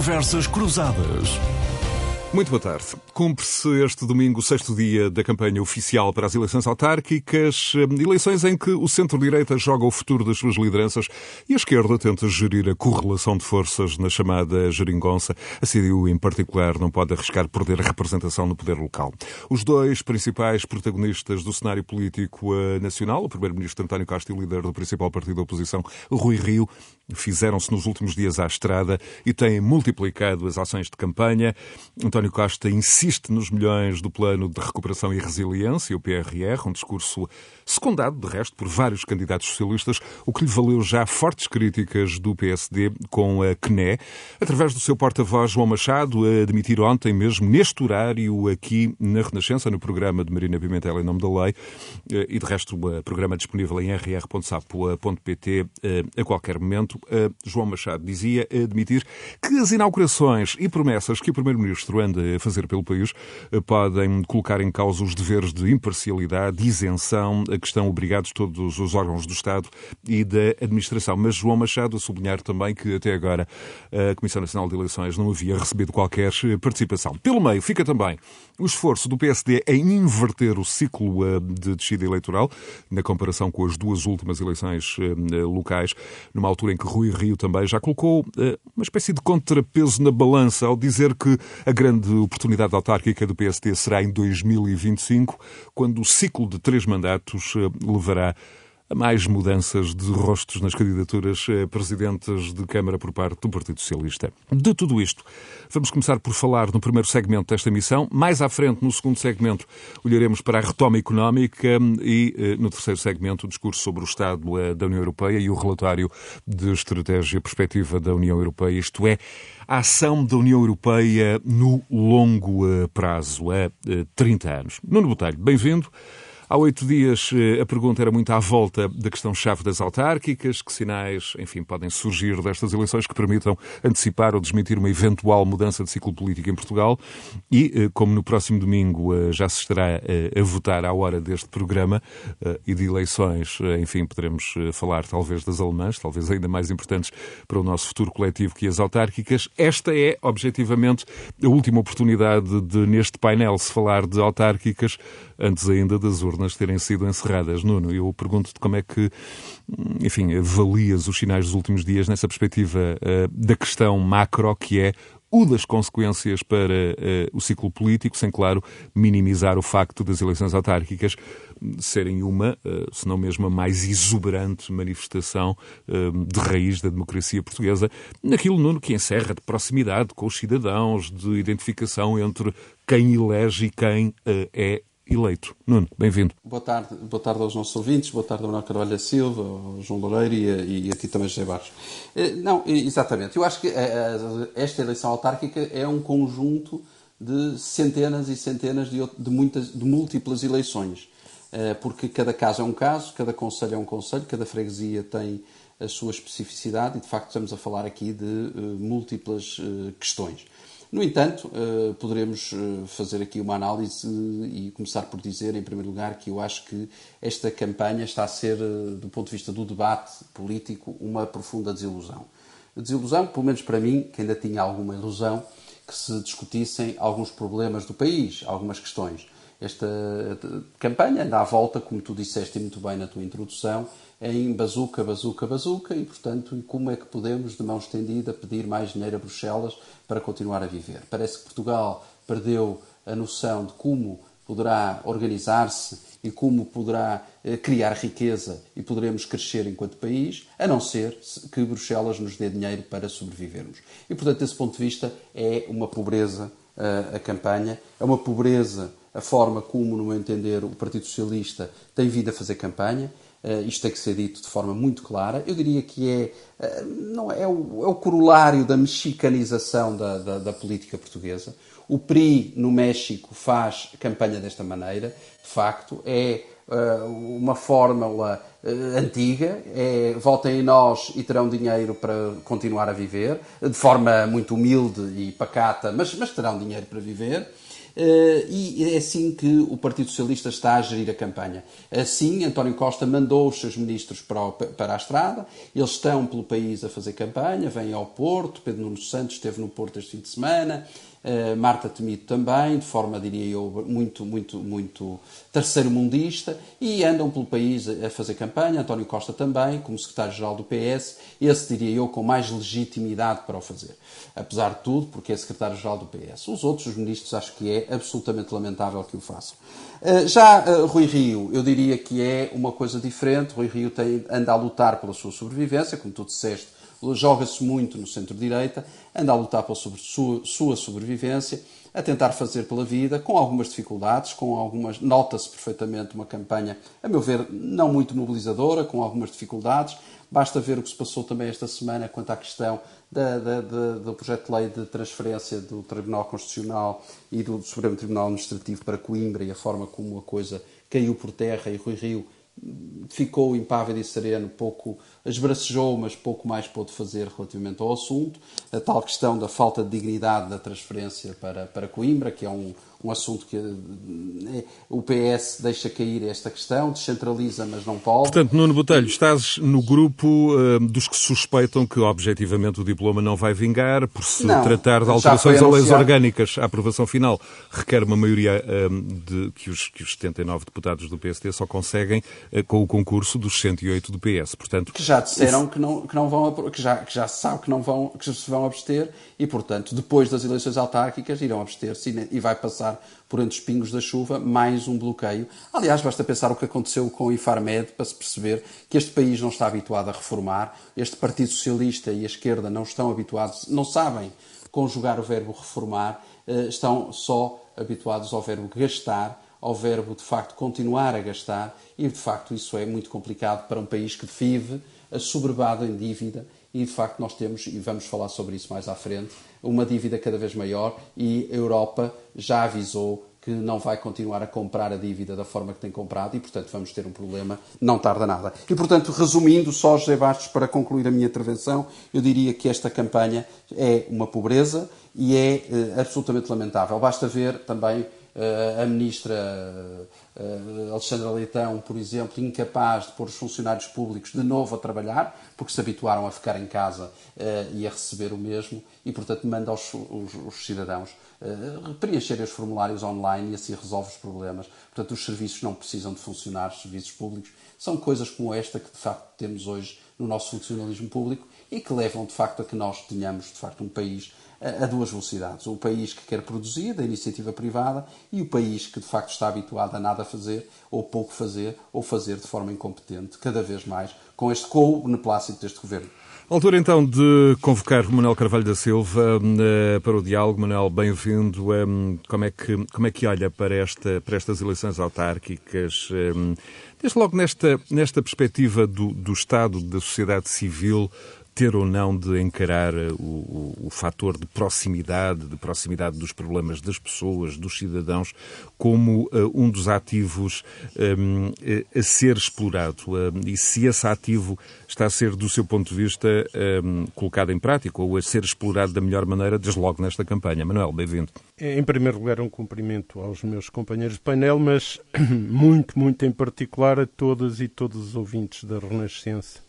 Conversas Cruzadas. Muito boa tarde. Cumpre-se este domingo o sexto dia da campanha oficial para as eleições autárquicas, eleições em que o centro-direita joga o futuro das suas lideranças e a esquerda tenta gerir a correlação de forças na chamada geringonça. A CDU, em particular, não pode arriscar perder a representação no poder local. Os dois principais protagonistas do cenário político eh, nacional, o primeiro-ministro António Costa e o líder do principal partido da oposição, Rui Rio, fizeram-se nos últimos dias à estrada e têm multiplicado as ações de campanha. António Costa insiste nos milhões do Plano de Recuperação e Resiliência, o PRR, um discurso secundado, de resto, por vários candidatos socialistas, o que lhe valeu já fortes críticas do PSD com a CNE, através do seu porta-voz João Machado, a admitir ontem mesmo, neste horário, aqui na Renascença, no programa de Marina Pimentel em nome da lei, eh, e de resto, o programa disponível em rr.sapo.pt eh, a qualquer momento, João Machado dizia admitir que as inaugurações e promessas que o Primeiro-Ministro anda a fazer pelo país eh, podem colocar em causa os deveres de imparcialidade, isenção, a que estão obrigados todos os órgãos do Estado e da administração. Mas João Machado a sublinhar também que até agora a Comissão Nacional de Eleições não havia recebido qualquer eh, participação. Pelo meio fica também o esforço do PSD em inverter o ciclo eh, de descida eleitoral, na comparação com as duas últimas eleições locais, numa altura em que Rui Rio também já colocou uma espécie de contrapeso na balança ao dizer que a grande oportunidade autárquica do PSD será em 2025, quando o ciclo de três mandatos eh, levará mais mudanças de rostos nas candidaturas a presidentes de Câmara por parte do Partido Socialista. De tudo isto, vamos começar por falar no primeiro segmento desta missão. Mais à frente, no segundo segmento, olharemos para a retoma económica e, eh, no terceiro segmento, o discurso sobre o Estado eh, da União Europeia e o relatório de estratégia e perspectiva da União Europeia, isto é, a ação da União Europeia no longo eh, prazo, há 30 anos. Nuno Botelho, bem-vindo. Há oito dias eh, a pergunta era muito à volta da questão-chave das autárquicas, que sinais, enfim, podem surgir destas eleições que permitam antecipar ou desmentir uma eventual mudança de ciclo político em Portugal. E, eh, como no próximo domingo eh, já se estará a votar à hora deste programa e de eleições, enfim, poderemos falar talvez das alemãs, talvez ainda mais importantes para o nosso futuro coletivo que as autárquicas. Esta é, objetivamente, a última oportunidade de, neste painel, se falar de autárquicas antes ainda das urnas terem sido encerradas. Nuno, eu pergunto-te como é que, enfim, avalias os sinais dos últimos dias nessa perspectiva uh, da questão macro, que é o das consequências para uh, o ciclo político, sem, claro, minimizar o facto das eleições autárquicas serem uma, uh, se não mesmo a mais exuberante manifestação uh, de raiz da democracia portuguesa, naquilo, Nuno, que encerra de proximidade com os cidadãos, de identificação entre quem elege e quem é eleito. Nuno, bem-vindo. Boa tarde, boa tarde aos nossos ouvintes, boa tarde ao Manuel Carvalho Silva, ao João Loureiro e a, e a ti também, José Barros. Eh, não, exatamente. Eu acho que eh, esta eleição autárquica é um conjunto de centenas e centenas de, de, muitas, de múltiplas eleições. Eh, porque cada caso é um caso, cada conselho é um conselho, cada freguesia tem a sua especificidade e, de facto, estamos a falar aqui de múltiplas questões. No entanto, uh, poderemos uh, fazer aqui uma análise e começar por dizer, em primeiro lugar, que eu acho que esta campanha está a ser, uh, do ponto de vista do debate político, uma profunda desilusão. Desilusão, pelo menos para mim, que ainda tinha alguma ilusão, que se discutissem alguns problemas do país, algumas questões. Esta campanha anda à volta, como tu disseste muito bem na tua introdução, em bazuca, bazuca, bazuca e, portanto, como é que podemos, de mão estendida, pedir mais dinheiro a Bruxelas para continuar a viver? Parece que Portugal perdeu a noção de como poderá organizar-se e como poderá eh, criar riqueza e poderemos crescer enquanto país, a não ser que Bruxelas nos dê dinheiro para sobrevivermos. E, portanto, desse ponto de vista, é uma pobreza uh, a campanha, é uma pobreza a forma como, no meu entender, o Partido Socialista tem vindo a fazer campanha, Uh, isto tem que ser dito de forma muito clara. Eu diria que é, uh, não é, o, é o corolário da mexicanização da, da, da, política portuguesa. O PRI no México faz campanha desta maneira, de facto, é uma fórmula antiga, é votem em nós e terão dinheiro para continuar a viver, de forma muito humilde e pacata, mas, mas terão dinheiro para viver. Uh, e é assim que o Partido Socialista está a gerir a campanha. Assim, António Costa mandou os seus ministros para, o, para a estrada, eles estão pelo país a fazer campanha, vêm ao Porto, Pedro Nuno Santos esteve no Porto este fim de semana, Marta Temido também, de forma, diria eu, muito, muito, muito terceiro-mundista, e andam pelo país a fazer campanha, António Costa também, como secretário-geral do PS, esse, diria eu, com mais legitimidade para o fazer. Apesar de tudo, porque é secretário-geral do PS. Os outros, os ministros, acho que é absolutamente lamentável que o façam. Uh, já uh, Rui Rio, eu diria que é uma coisa diferente. Rui Rio tem, anda a lutar pela sua sobrevivência, como tu disseste, joga-se muito no centro-direita, anda a lutar pela sua, sua sobrevivência, a tentar fazer pela vida, com algumas dificuldades, com algumas. Nota-se perfeitamente uma campanha, a meu ver, não muito mobilizadora, com algumas dificuldades. Basta ver o que se passou também esta semana quanto à questão da, da, da, do projeto de lei de transferência do Tribunal Constitucional e do Supremo Tribunal Administrativo para Coimbra e a forma como a coisa caiu por terra e Rui Rio ficou impávido e sereno, pouco esbracejou, mas pouco mais pôde fazer relativamente ao assunto. A tal questão da falta de dignidade da transferência para, para Coimbra, que é um, um assunto que eh, o PS deixa cair esta questão, descentraliza, mas não pode. Portanto, Nuno Botelho, estás no grupo uh, dos que suspeitam que objetivamente o diploma não vai vingar, por se não, tratar de alterações a leis orgânicas. A aprovação final requer uma maioria uh, de, que, os, que os 79 deputados do PSD só conseguem uh, com o concurso dos 108 do PS. Portanto, que já disseram que, não, que não vão, que já, que já se sabe que não vão, que se vão abster e, portanto, depois das eleições autárquicas irão abster-se e vai passar por entre os pingos da chuva, mais um bloqueio. Aliás, basta pensar o que aconteceu com o Ifarmed para se perceber que este país não está habituado a reformar, este Partido Socialista e a esquerda não estão habituados, não sabem conjugar o verbo reformar, eh, estão só habituados ao verbo gastar, ao verbo de facto continuar a gastar, e de facto isso é muito complicado para um país que vive assoberbado em dívida e de facto nós temos, e vamos falar sobre isso mais à frente, uma dívida cada vez maior e a Europa já avisou que não vai continuar a comprar a dívida da forma que tem comprado e, portanto, vamos ter um problema, não tarda nada. E, portanto, resumindo, só José Bastos, para concluir a minha intervenção, eu diria que esta campanha é uma pobreza e é eh, absolutamente lamentável. Basta ver também a ministra eh, Alexandra Leitão, por exemplo, incapaz de pôr os funcionários públicos de novo a trabalhar, porque se habituaram a ficar em casa eh, e a receber o mesmo, e portanto manda os, os, os cidadãos preencherem os formulários online e assim resolve os problemas. Portanto, os serviços não precisam de funcionar, os serviços públicos. São coisas como esta que de facto temos hoje no nosso funcionalismo público e que levam de facto a que nós tenhamos de facto um país a duas velocidades. O país que quer produzir, da iniciativa privada, e o país que de facto está habituado a nada fazer, ou pouco fazer, ou fazer de forma incompetente, cada vez mais, com este com o beneplácito deste governo. Altura então de convocar o Manuel Carvalho da Silva uh, para o diálogo. Manuel, bem-vindo. Um, como, é que, como é que olha para, esta, para estas eleições autárquicas? Um, desde logo nesta, nesta perspectiva do, do Estado, da sociedade civil, ter ou não de encarar eh, o, o, o, fator de proximidade, de proximidade dos problemas das pessoas, dos cidadãos, como uh, um dos ativos um, ehm, a ser explorado. Uh, e se esse ativo está a ser, do seu ponto de vista, um, ehm, colocado em prática ou a ser explorado da melhor maneira, desde logo nesta campanha. Manuel, bem-vindo. Em primeiro lugar, um cumprimento aos meus companheiros de painel, mas muito, muito em particular a todas e todos os ouvintes da Renascença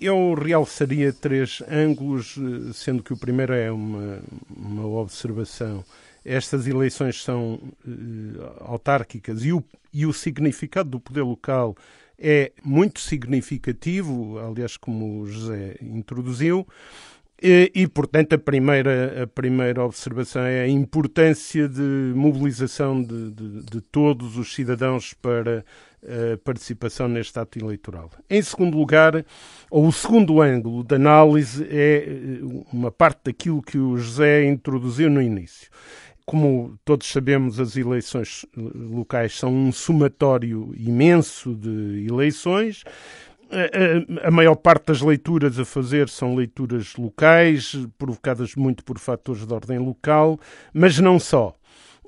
eu realçaria três ângulos, eh, sendo que o primeiro é uma, uma observação. Estas eleições são uh, autárquicas e o, e o significado do poder local é muito significativo, aliás, como o José introduziu. E, e, portanto, a primeira, a primeira observação é a importância de mobilização de, de, de todos os cidadãos para participação neste ato eleitoral. Em segundo lugar, ou o segundo ângulo de análise é eh, uma parte daquilo que o José introduziu no início. Como todos sabemos, as eleições locais são um somatório imenso de eleições a, maior parte das leituras a fazer são leituras locais, provocadas muito por fatores de ordem local, mas não só.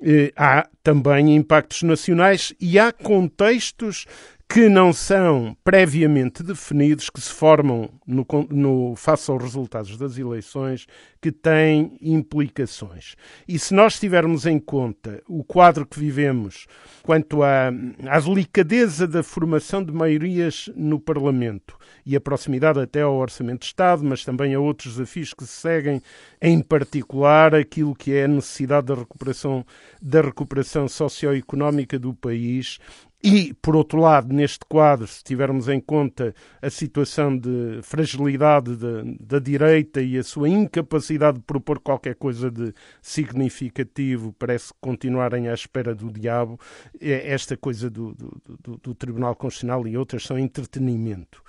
Eh, há também impactos nacionais e há contextos que não são previamente definidos, que se formam no, no, face aos resultados das eleições, que têm implicações. E se nós tivermos em conta o quadro que vivemos quanto à, à delicadeza da formação de maiorias no Parlamento e a proximidade até ao Orçamento de Estado, mas também a outros desafios que se seguem, em particular aquilo que é a necessidade da recuperação, da recuperação socioeconómica do país e, por outro lado, neste quadro, se tivermos em conta a situação de fragilidade da, da, direita e a sua incapacidade de propor qualquer coisa de significativo, parece continuarem à espera do diabo, é esta coisa do, do, do, do Tribunal Constitucional e outras são entretenimento.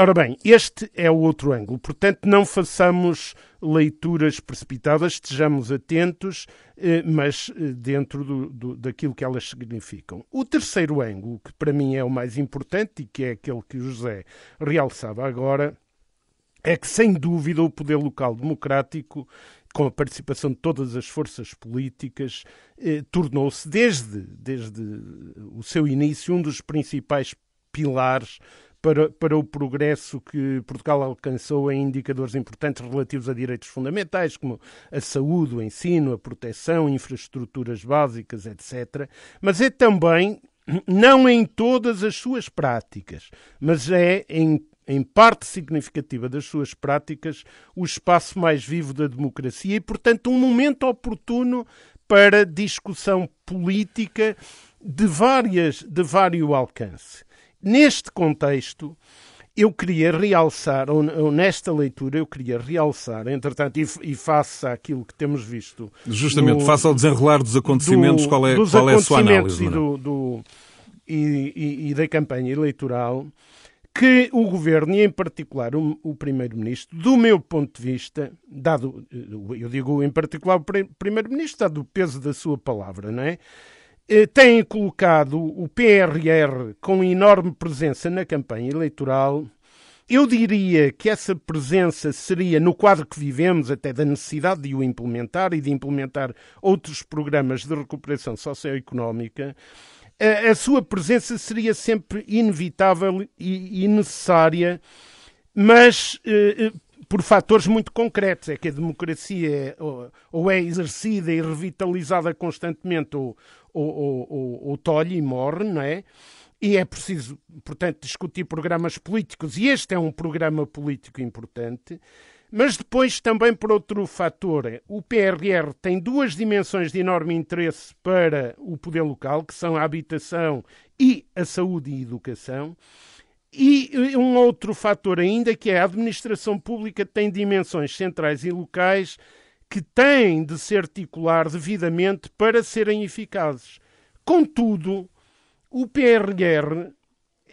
Ora bem, este é o outro ângulo. Portanto, não façamos leituras precipitadas, estejamos atentos, eh, mas eh, dentro do, do, daquilo que elas significam. O terceiro ângulo, que para mim é o mais importante e que é aquele que o José realçava agora, é que, sem dúvida, o poder local democrático com a participação de todas as forças políticas, eh, tornou-se, desde, desde o seu início, um dos principais pilares para, para o progresso que Portugal alcançou em indicadores importantes relativos a direitos fundamentais, como a saúde, o ensino, a proteção, infraestruturas básicas, etc. Mas é também, não em todas as suas práticas, mas é em em parte significativa das suas práticas, o espaço mais vivo da democracia e, portanto, um momento oportuno para discussão política de várias de vário alcance. Neste contexto, eu queria realçar, ou, nesta leitura, eu queria realçar, entretanto, e, e face àquilo que temos visto. Justamente, no, face ao desenrolar dos acontecimentos, do, qual é, qual é a sua análise? E, do, do, e, e, e, da campanha eleitoral, que o governo, e em particular o, o primeiro-ministro, do meu ponto de vista, dado, eu digo em particular o primeiro-ministro, dado o peso da sua palavra, não é? Eh, têm colocado o PRR com enorme presença na campanha eleitoral. Eu diria que essa presença seria, no quadro que vivemos, até da necessidade de o implementar e de implementar outros programas de recuperação socioeconómica, a, a sua presença seria sempre inevitável e, necessária, mas eh, por fatores muito concretos. É que a democracia é, ou, é exercida e revitalizada constantemente, ou, ou, ou, ou tolhe e morre, não é? E é preciso, portanto, discutir programas políticos, e este é um programa político importante. Mas depois, também por outro fator, o PRR tem duas dimensões de enorme interesse para o poder local, que são a habitação e a saúde e a educação. E um outro fator ainda, que é a administração pública tem dimensões centrais e locais que têm de se articular devidamente para serem eficazes. Contudo, o PRR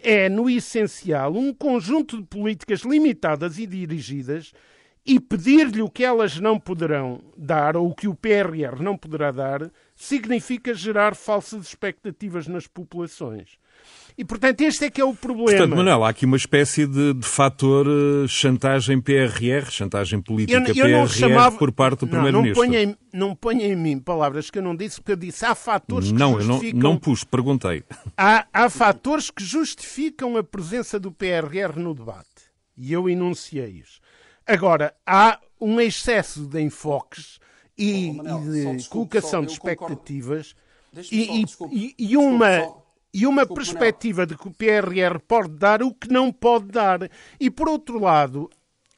é, no essencial, um conjunto de políticas limitadas e dirigidas e pedir-lhe o que elas não poderão dar, ou o que o PRR não poderá dar, significa gerar falsas expectativas nas populações. E, portanto, este é que é o problema. Portanto, Manuel, há aqui uma espécie de, de fator uh, chantagem PRR, chantagem política eu, eu PRR chamava... por parte do Primeiro-Ministro. Não, ponha em mim palavras que eu não disse, porque eu disse há fatores que não, justificam... Não, não pus, perguntei. Há, há fatores que justificam a presença do PRR no debate. E eu enunciei-os. Agora, há um excesso de enfoques e, oh, Manel, e de desculpe, colocação de expectativas e, e, e, uma e uma Desculpe, perspectiva de que o PRR pode dar o que não pode dar. E, por outro lado,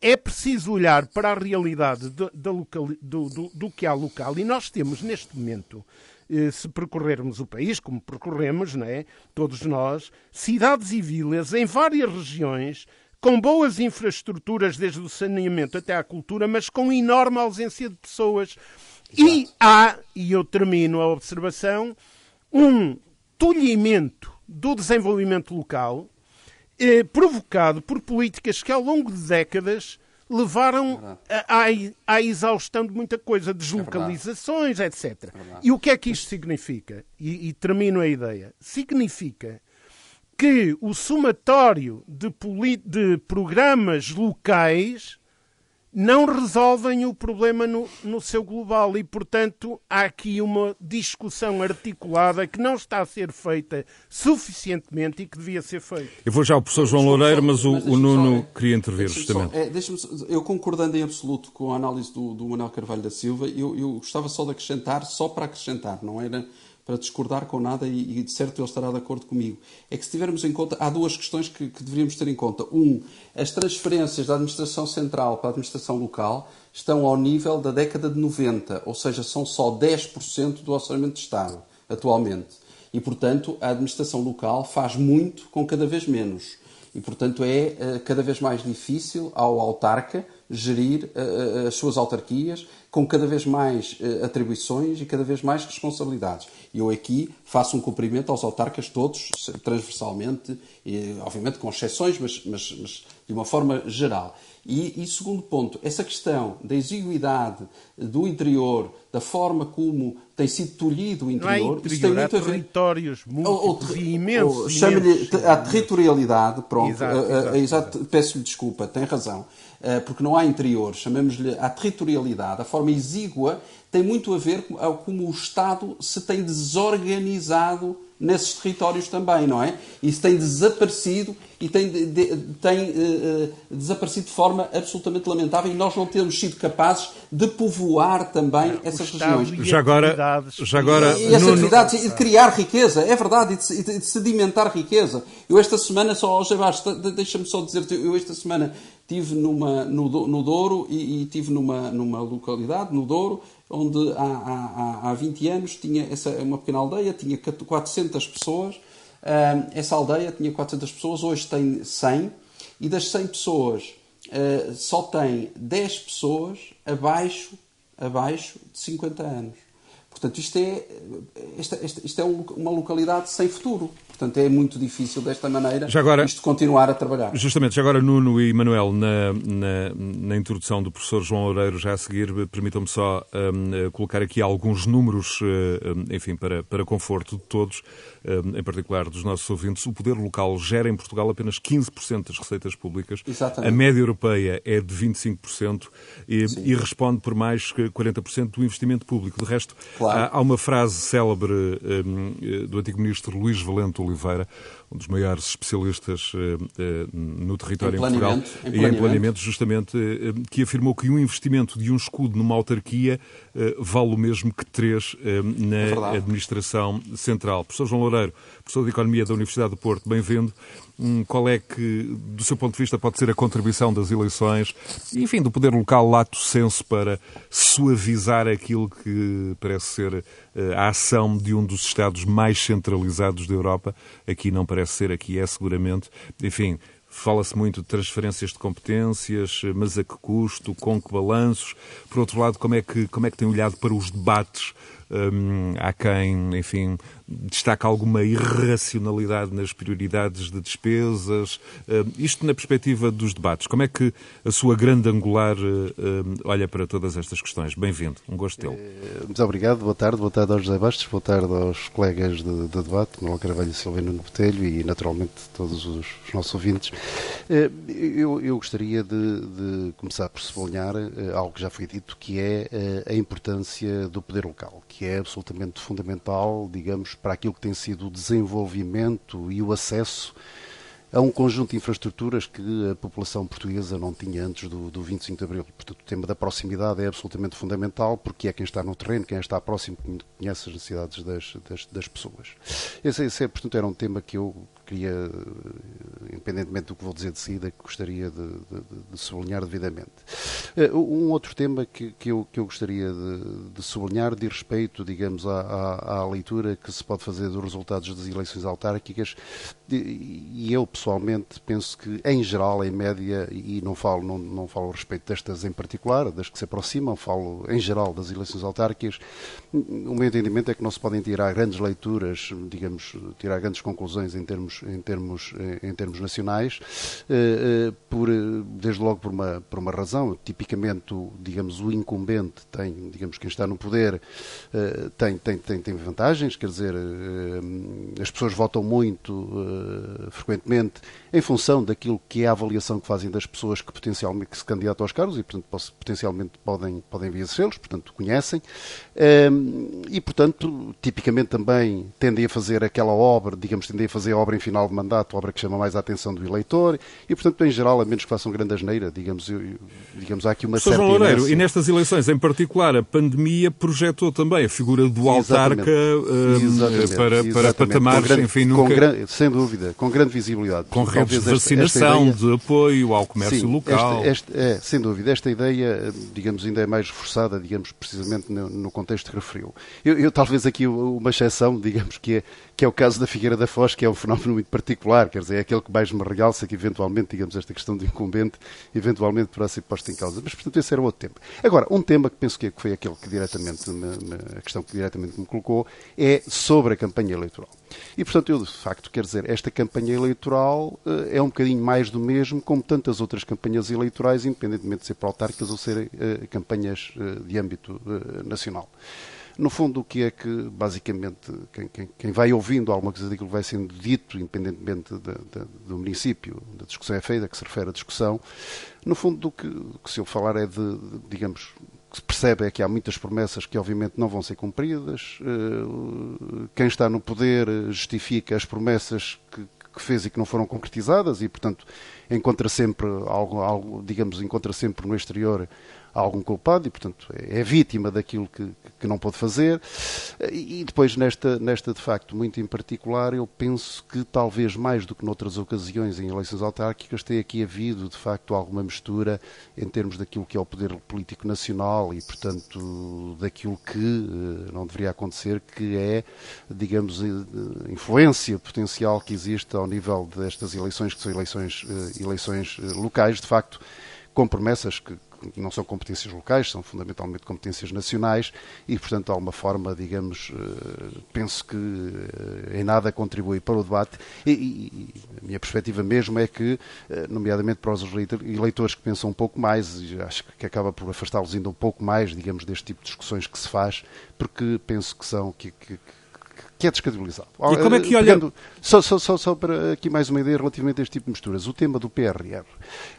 é preciso olhar para a realidade do, local, do, do, do, que há local. E nós temos, neste momento, eh, se percorrermos o país, como percorremos, não é? todos nós, cidades e vilas em várias regiões com boas infraestruturas, desde o saneamento até à cultura, mas com enorme ausência de pessoas. Exato. E há, e eu termino a observação, um tolhimento do desenvolvimento local eh, provocado por políticas que ao longo de décadas levaram à, à exaustão de muita coisa, deslocalizações, é etc. É e o que é que isto significa? E, e, termino a ideia. Significa que o somatório de, de programas locais não resolvem o problema no, no, seu global e, portanto, há aqui uma discussão articulada que não está a ser feita suficientemente e que devia ser feita. Eu vou já ao professor João Loureiro, mas o, o Nuno só, queria intervir justamente. Só, é, eu concordando em absoluto com a análise do, do Manuel Carvalho da Silva, eu, eu gostava só de acrescentar, só para acrescentar, não era para discordar com nada e, e, de certo ele estará de acordo comigo. É que se tivermos em conta, há duas questões que, que deveríamos ter em conta. Um, as transferências da administração central para a administração local estão ao nível da década de 90, ou seja, são só 10% do orçamento de Estado atualmente. E, portanto, a administração local faz muito com cada vez menos. E, portanto, é uh, cada vez mais difícil ao autarca gerir uh, as suas autarquias com cada vez mais uh, atribuições e cada vez mais responsabilidades. E eu aqui faço um cumprimento aos autarcas todos, transversalmente, e, obviamente com exceções, mas, mas, mas de uma forma geral. E, e, segundo ponto, essa questão da exiguidade do interior, da forma como tem sido tolhido o interior, Não é interior isso tem muito a ver... territórios múltiplos e imensos. Chame-lhe a territorialidade, pronto, exato, exato, exato, peço-lhe desculpa, tem razão, eh, porque não há interior, chamemos-lhe a territorialidade, a forma exígua, tem muito a ver com como o Estado se tem desorganizado nesses territórios também, não é? Isso tem desaparecido e tem, de, de, tem uh, desaparecido de forma absolutamente lamentável e nós não temos sido capazes de povoar também é, essas regiões. Já agora, já agora e, e essas atividades e de criar riqueza, é verdade, e de, de, sedimentar riqueza. Eu esta semana, só, José Bastos, deixa-me só dizer-te, eu esta semana estive numa, no, no Douro e, e estive numa, numa localidade, no Douro, onde há, há, há 20 anos tinha essa, uma pequena aldeia, tinha 400 pessoas. essa aldeia tinha 400 pessoas, hoje tem 100, e das 100 pessoas uh, só tem 10 pessoas abaixo, abaixo de 50 anos. Portanto, isto é, isto, é uma localidade sem futuro. Portanto, é muito difícil desta maneira já agora, isto continuar a trabalhar. Justamente, já agora Nuno e Manuel, na, na, na introdução do professor João Loureiro, já a seguir, permitam-me só um, colocar aqui alguns números, um, enfim, para, para conforto de todos, um, em particular dos nossos ouvintes. O poder local gera em Portugal apenas 15% das receitas públicas. Exatamente. A média europeia é de 25% e, e responde por mais que 40% do investimento público. De resto, claro. há, uma frase célebre do antigo ministro Luís Valente Oliveira, um dos maiores especialistas eh, eh, no território em, Portugal em e em planeamento, justamente, eh, que afirmou que um investimento de um escudo numa autarquia vale o mesmo que três na é administração central. Professor João Loureiro, professor de Economia da Universidade do Porto, bem-vindo. Hum, qual é que, do seu ponto de vista, pode ser a contribuição das eleições, enfim, do poder local lato senso para suavizar aquilo que parece ser eh, a ação de um dos Estados mais centralizados da Europa? Aqui não parece ser, aqui é seguramente. Enfim, Fala-se muito de transferências de competências, mas a que custo, com que balanços? Por outro lado, como é que, como é que tem olhado para os debates Hum, há quem, enfim, destaca alguma irracionalidade nas prioridades de despesas. Hum, isto na perspectiva dos debates. Como é que a sua grande angular hum, olha para todas estas questões? Bem-vindo, um gosto. Eh, muito obrigado, boa tarde, boa tarde aos José Bastos, boa tarde aos colegas de, de debate, Manuel Carvalho e Nuno Botelho e naturalmente todos os, os nossos ouvintes. Eh, eu, eu gostaria de, de, começar por sublinhar eh, algo que já foi dito, que é a importância do poder local, que é absolutamente fundamental, digamos, para aquilo que tem sido o desenvolvimento e o acesso a um conjunto de infraestruturas que a população portuguesa não tinha antes do, do 25 de Abril. Portanto, o tema da proximidade é absolutamente fundamental, porque é quem está no terreno, quem está próximo, conhece as necessidades das, das, das pessoas. Esse, esse, portanto, era um tema que eu queria, independentemente do que vou dizer de seguida, que gostaria de, de, de sublinhar devidamente. Eh, um outro tema que, que, eu, que eu gostaria de, de sublinhar diz respeito, digamos, à, à, à, leitura que se pode fazer dos resultados das eleições autárquicas e eu pessoalmente penso que, em geral, em média, e não falo, não, não falo a respeito destas em particular, das que se aproximam, falo em geral das eleições autárquicas, o meu entendimento é que não se podem tirar grandes leituras, digamos, tirar grandes conclusões em termos em termos, em termos nacionais, por, desde logo por uma, por uma razão. Tipicamente, digamos, o incumbente tem, digamos, quem está no poder tem, tem, tem, tem vantagens, quer dizer, as pessoas votam muito frequentemente em função daquilo que é a avaliação que fazem das pessoas que potencialmente que se candidatam aos cargos e, portanto, potencialmente podem, podem vencê-los, portanto, conhecem. E, portanto, tipicamente também tendem a fazer aquela obra, digamos, tendem a fazer a obra em final de mandato, obra que chama mais a atenção do eleitor, e, portanto, em geral, a menos que façam grande asneira, digamos, digamos há aqui uma Sr. certa João Loureiro, e nestas eleições em particular, a pandemia projetou também a figura do autarca exatamente. para, para patamares, grande, enfim, nunca... Gran, sem dúvida, com grande visibilidade. Com redes de vacinação, ideia... de apoio ao comércio Sim, local. Esta, esta, é, sem dúvida, esta ideia, digamos, ainda é mais reforçada, digamos, precisamente no, no contexto que referiu. Eu, eu, talvez aqui uma exceção, digamos, que é, que é o caso da Figueira da Foz, que é um fenómeno muito particular, quer dizer, é aquele que mais me realça que eventualmente, digamos, esta questão do incumbente, eventualmente poderá ser posta em causa. Mas, portanto, esse era outro tema. Agora, um tema que penso que foi aquele que diretamente, me, me, a questão que diretamente me colocou, é sobre a campanha eleitoral. E, portanto, eu, de facto, quero dizer, esta campanha eleitoral uh, é um bocadinho mais do mesmo, como tantas outras campanhas eleitorais, independentemente de ser para autárquicas ou ser uh, campanhas uh, de âmbito nacional. No fundo, o que é que, basicamente, quem, quem, quem, vai ouvindo alguma coisa daquilo que vai sendo dito, independentemente de, de, do município, da discussão é feita, que se refere à discussão, no fundo, do que, que se eu falar é de, de digamos, que se percebe é que há muitas promessas que obviamente não vão ser cumpridas. Eh, quem está no poder justifica as promessas que, que fez e que não foram concretizadas e, portanto, encontra sempre algo, algo digamos, encontra sempre no exterior algum culpado e, portanto, é vítima daquilo que, que não pode fazer. E depois, nesta, nesta, de facto, muito em particular, eu penso que talvez mais do que noutras ocasiões em eleições autárquicas tenha aqui havido, de facto, alguma mistura em termos daquilo que é o poder político nacional e, portanto, daquilo que eh, não deveria acontecer, que é, digamos, eh, influência potencial que existe ao nível destas eleições, que são eleições, eh, eleições locais, de facto, com promessas que, não são competências locais, são fundamentalmente competências nacionais e, portanto, há uma forma, digamos, eh, penso que eh, em nada contribui para o debate e, e a minha perspectiva mesmo é que, eh, nomeadamente para os eleitores que pensam um pouco mais, acho que acaba por afastá-los ainda um pouco mais, digamos, deste tipo de discussões que se faz, porque penso que são que, que que é descredibilizado. E como é que olha... Pegando, só, só, só, só, para aqui mais uma ideia relativamente a este tipo de misturas. O tema do PRR.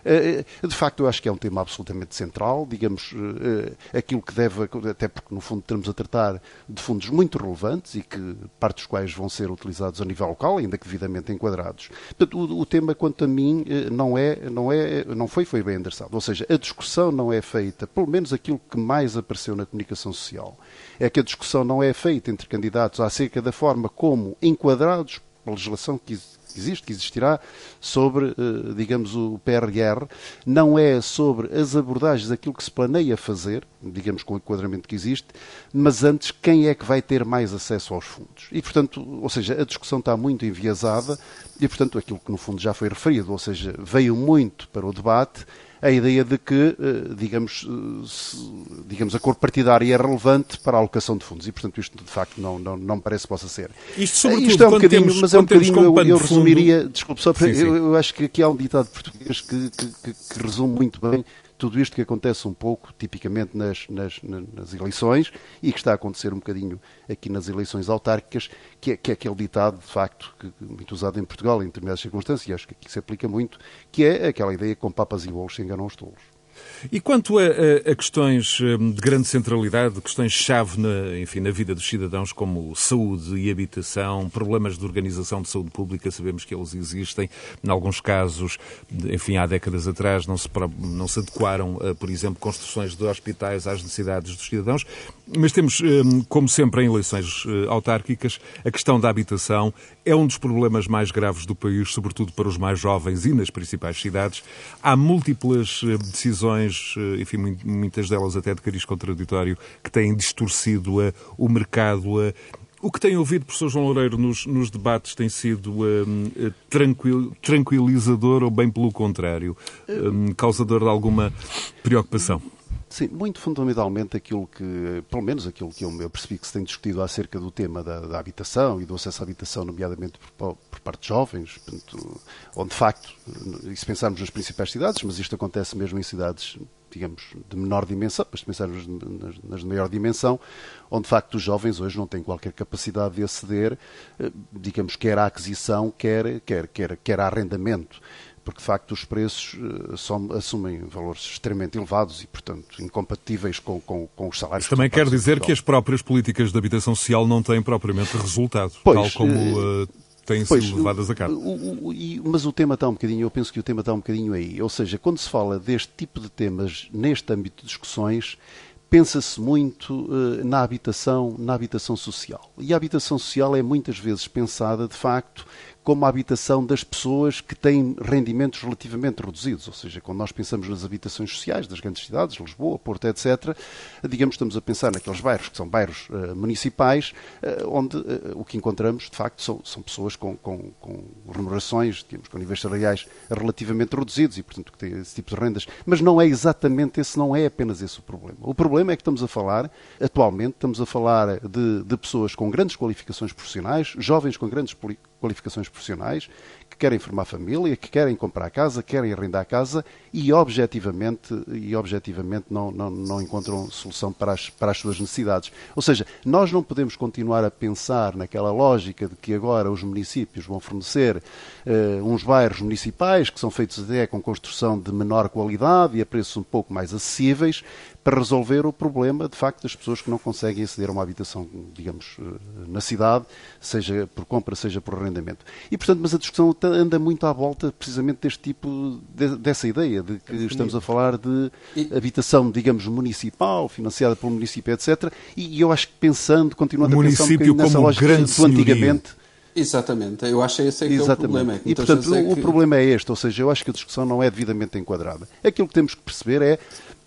Eh, eh, de facto, eu acho que é um tema absolutamente central, digamos, eh, aquilo que deve, até porque no fundo estamos a tratar de fundos muito relevantes e que parte dos quais vão ser utilizados a nível local, ainda que devidamente enquadrados. Portanto, o, o tema, quanto a mim, não é, não é, não foi, foi bem endereçado. Ou seja, a discussão não é feita, pelo menos aquilo que mais apareceu na comunicação social, é que a discussão não é feita entre candidatos acerca da forma como, enquadrados pela legislação que existe, que existirá, sobre, eh, digamos, o PRR, não é sobre as abordagens daquilo que se planeia fazer, digamos, com o enquadramento que existe, mas antes quem é que vai ter mais acesso aos fundos. E, portanto, ou seja, a discussão está muito enviesada e, portanto, aquilo que no fundo já foi referido, ou seja, veio muito para o debate a ideia de que, eh, digamos, eh, digamos, a cor partidária é relevante para a alocação de fundos e, portanto, isto de facto não, não, não parece que possa ser. Isto, sobretudo, isto é um bocadinho, temos, mas é um bocadinho, eu, eu resumiria, desculpe, só para, sim, sim. Eu, eu, acho que aqui há um ditado português que, que, que, que resume muito bem tudo isto que acontece um pouco, tipicamente, nas, nas, nas, eleições e que está a acontecer um bocadinho aqui nas eleições autárquicas, que é, que é aquele ditado, de facto, que, muito usado em Portugal em determinadas circunstâncias, e acho que aqui se aplica muito, que é aquela ideia que com papas e bolos se enganam os tolos. E quanto a, a, a, questões hum, de grande centralidade, questões-chave na, enfim, na vida dos cidadãos, como saúde e habitação, problemas de organização de saúde pública, sabemos que eles existem. Em alguns casos, enfim, há décadas atrás, não se, não se adequaram, por exemplo, construções de hospitais às necessidades dos cidadãos. Mas temos, hum, como sempre em eleições eh, autárquicas, a questão da habitação é um dos problemas mais graves do país, sobretudo para os mais jovens e nas principais cidades. Há múltiplas eh, decisões, eh, enfim, muitas delas até de cariz contraditório, que têm distorcido o mercado. O que tem ouvido, professor João Loureiro, nos, nos debates tem sido um, tranquil, tranquilizador ou bem pelo contrário, um, causador de alguma preocupação? Sim, muito fundamentalmente aquilo que, pelo menos aquilo que eu percebi que se tem discutido acerca do tema da, da habitação e do acesso à habitação, nomeadamente por, por parte de jovens, portanto, onde de facto, e se pensarmos nas principais cidades, mas isto acontece mesmo em cidades, digamos, de menor dimensão, mas se pensarmos nas, nas de maior dimensão, onde de facto os jovens hoje não têm qualquer capacidade de aceder, eh, digamos, quer à aquisição, quer, quer, quer, quer a arrendamento porque de facto os preços são, assumem valores extremamente elevados e, portanto, incompatíveis com, com, com os salários. Isso também quer dizer que as próprias políticas de habitação social não têm propriamente resultado, pois, tal como uh, têm pois, sido levadas a cabo. O, o, o, mas o tema está um bocadinho, eu penso que o tema está um bocadinho aí. Ou seja, quando se fala deste tipo de temas neste âmbito de discussões, pensa-se muito uh, na habitação, na habitação social. E a habitação social é muitas vezes pensada, de facto, como a habitação das pessoas que têm rendimentos relativamente reduzidos. Ou seja, quando nós pensamos nas habitações sociais das grandes cidades, Lisboa, Porto, etc., digamos, estamos a pensar naqueles bairros que são bairros uh, municipais, uh, onde uh, o que encontramos, de facto, são, são pessoas com, com, com, remunerações, digamos, com níveis salariais relativamente reduzidos e, portanto, que têm esse tipo de rendas. Mas não é exatamente esse, não é apenas esse o problema. O problema é que estamos a falar, atualmente, estamos a falar de, de pessoas com grandes qualificações profissionais, jovens com grandes qualificações profissionais, querem formar família, que querem comprar casa, querem arrendar casa e objetivamente, e objetivamente não, não, não encontram solução para as, para as suas necessidades. Ou seja, nós não podemos continuar a pensar naquela lógica de que agora os municípios vão fornecer uh, uns bairros municipais que são feitos até com construção de menor qualidade e a preços um pouco mais acessíveis, para resolver o problema, de facto, das pessoas que não conseguem aceder a uma habitação, digamos, eh, na cidade, seja por compra, seja por arrendamento. E, portanto, mas a discussão anda muito à volta precisamente deste tipo, de, dessa ideia, de que estamos a falar de habitação, digamos, municipal, financiada pelo município, etc. E eu acho que pensando, continuando a pensar um bocadinho nessa lógica do antigamente, Exatamente, eu acho que esse é, que é o problema. É e, portanto, é que... o problema é este, ou seja, eu acho que a discussão não é devidamente enquadrada. Aquilo que temos que perceber é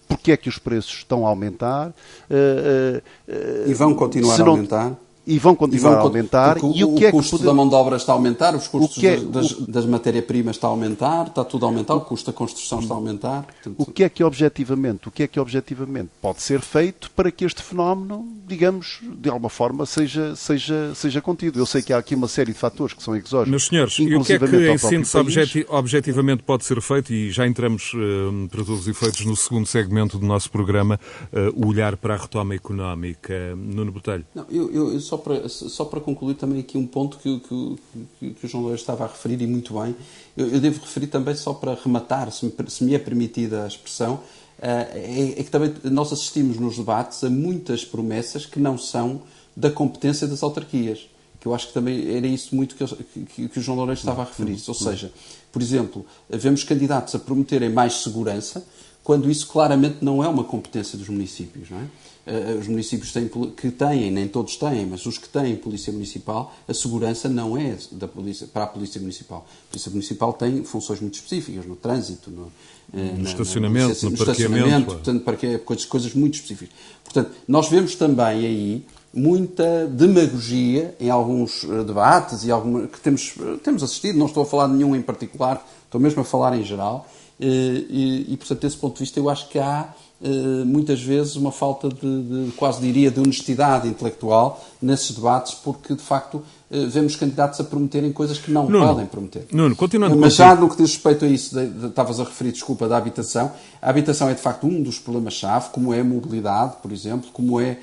porque é que os preços estão a aumentar. Uh, uh, e vão continuar a aumentar e vão continuar e vão, a aumentar. O, e o, que o é custo que da mão de obra está a aumentar, os custos é, das, o... das matérias-primas está a aumentar, está tudo a aumentar, o custo da construção está a aumentar. Portanto... O que é que objetivamente, o que é que objetivamente pode ser feito para que este fenómeno, digamos, de alguma forma seja seja seja contido? Eu sei que há aqui uma série de fatores que são exógenos. Meus senhores, e o que é que em síntese objeti objetivamente pode ser feito e já entramos uh, para todos os efeitos no segundo segmento do nosso programa, uh, o olhar para a retoma económica. Nuno Botelho. Não, eu, eu, eu só para, só para concluir também aqui um ponto que, que, que o João Loureiro estava a referir, e muito bem, eu, eu, devo referir também, só para rematar, se me, se me é permitida a expressão, uh, é, é, que também nós assistimos nos debates a muitas promessas que não são da competência das autarquias. Que eu acho que também era isso muito que, que, que o João Loureiro estava a referir. Ou seja, por exemplo, vemos candidatos a prometerem mais segurança, quando isso claramente não é uma competência dos municípios. Não é? Eh, os municípios têm, que têm, nem todos têm, mas os que têm polícia municipal, a segurança não é da polícia, para a polícia municipal. A polícia municipal tem funções muito específicas no trânsito, no, eh, no na, estacionamento, no, no, parqueamento, portanto, parque, coisas, coisas muito específicas. Portanto, nós vemos também aí muita demagogia em alguns eh, debates e alguma, que temos, temos assistido, não estou a falar de nenhum em particular, estou mesmo a falar em geral, e, e, e portanto, desse ponto de vista, eu acho que há muitas vezes uma falta de, de, quase diria, de honestidade intelectual nesses debates, porque de facto eh, vemos candidatos a prometerem coisas que não Nuno, podem prometer. Nuno, continuando Mas já no que diz respeito a isso, estavas a referir, desculpa, da habitação, a habitação é de facto um dos problemas-chave, como é a mobilidade, por exemplo, como é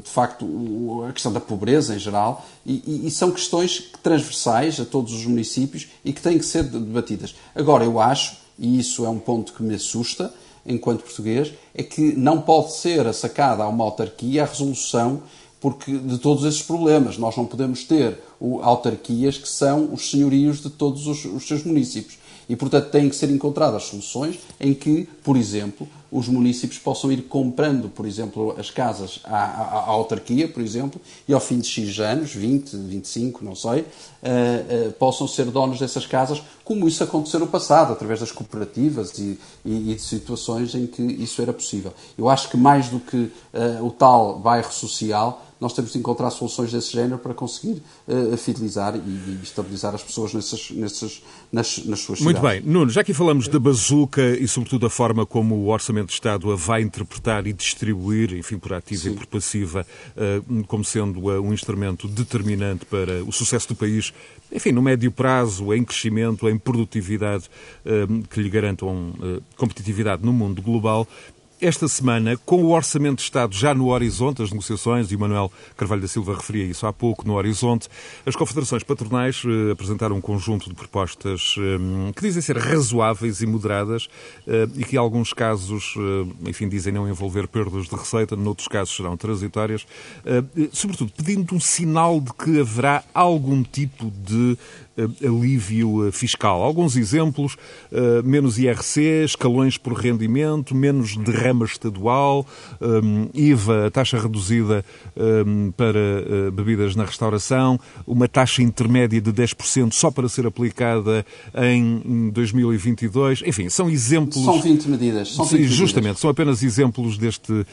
de facto a questão da pobreza em geral e, e, são questões transversais a todos os municípios e que têm que ser debatidas. Agora, eu acho, e isso é um ponto que me assusta, enquanto português, é que não pode ser sacada a uma autarquia a resolução porque de todos esses problemas. Nós não podemos ter autarquias que são os senhorios de todos os, os seus municípios. E, portanto, têm que ser encontradas soluções em que, por exemplo, os municípios possam ir comprando, por exemplo, as casas à, à, à, autarquia, por exemplo, e ao fim de X anos, 20, 25, não sei, uh, uh, possam ser donos dessas casas, como isso aconteceu no passado, através das cooperativas e, e, e de situações em que isso era possível. Eu acho que mais do que uh, o tal bairro social, nós temos de encontrar soluções desse género para conseguir uh, fidelizar e, e, estabilizar as pessoas nessas, nessas, nas, nas suas Muito cidades. bem. Nuno, já aqui falamos da bazuca e, sobretudo, da forma como o Orçamento Orçamento de Estado a vai interpretar e distribuir, enfim, por ativa Sim. e por passiva, uh, como sendo uh, um instrumento determinante para o sucesso do país, enfim, no médio prazo, em crescimento, em produtividade, uh, que lhe garantam competitividade no mundo global esta semana, com o Orçamento de Estado já no horizonte, as negociações, e o Manuel Carvalho da Silva referia isso há pouco, no horizonte, as confederações patronais eh, apresentaram um conjunto de propostas eh, que dizem ser razoáveis e moderadas eh, e que, em alguns casos, enfim, dizem não envolver perdas de receita, noutros casos serão transitórias, sobretudo pedindo um sinal de que haverá algum tipo de alívio eh, fiscal. Alguns exemplos: eh, menos IRC, escalões por rendimento, menos derrama estadual, IVA, taxa reduzida para bebidas na restauração, uma taxa intermédia de 10% só para ser aplicada em 2022. Enfim, são exemplos. São 20 medidas. São 20 Justamente, medidas. são apenas exemplos deste,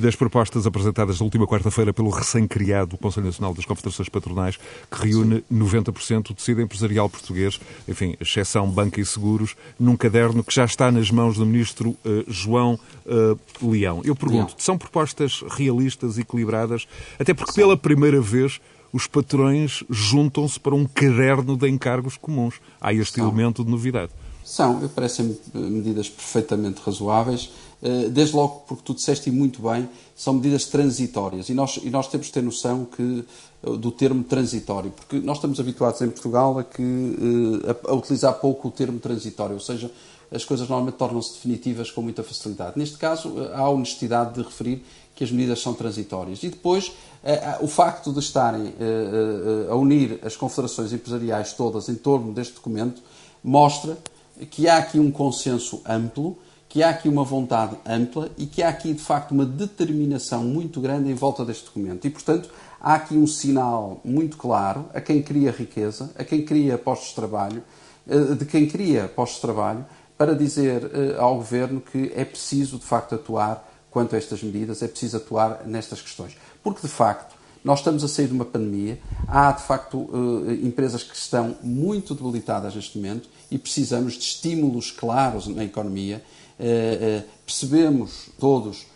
das propostas apresentadas na última quarta-feira pelo recém-criado Conselho Nacional das Confederações Patronais, que reúne Sim. 90% de tecido empresarial português, enfim, exceção banca e seguros, num caderno que já está nas mãos do ministro uh, João uh, Leão. Eu pergunto, são propostas realistas, equilibradas, até porque Sim. pela primeira vez os patrões juntam-se para um caderno de encargos comuns. Há este São. elemento de novidade. São, parecem medidas perfeitamente razoáveis, desde logo porque tu disseste muito bem, são medidas transitórias e nós, e nós temos de ter noção que do termo transitório, porque nós estamos habituados em Portugal a, que, eh, a, utilizar pouco o termo transitório, ou seja, as coisas normalmente tornam-se definitivas com muita facilidade. Neste caso, eh, há a honestidade de referir que as medidas são transitórias. E depois, eh, o facto de estarem a unir as confederações empresariais todas em torno deste documento mostra que há aqui um consenso amplo, que há aqui uma vontade ampla e que há aqui, de facto, uma determinação muito grande em volta deste documento. E, portanto, há aqui um sinal muito claro a quem cria riqueza, a quem cria postos de trabalho, eh, de quem cria postos de trabalho, para dizer eh, ao Governo que é preciso, de facto, atuar quanto a estas medidas, é preciso atuar nestas questões. Porque, de facto, nós estamos a sair de uma pandemia, há, de facto, eh, empresas que estão muito debilitadas neste momento e precisamos de estímulos claros na economia. Percebemos todos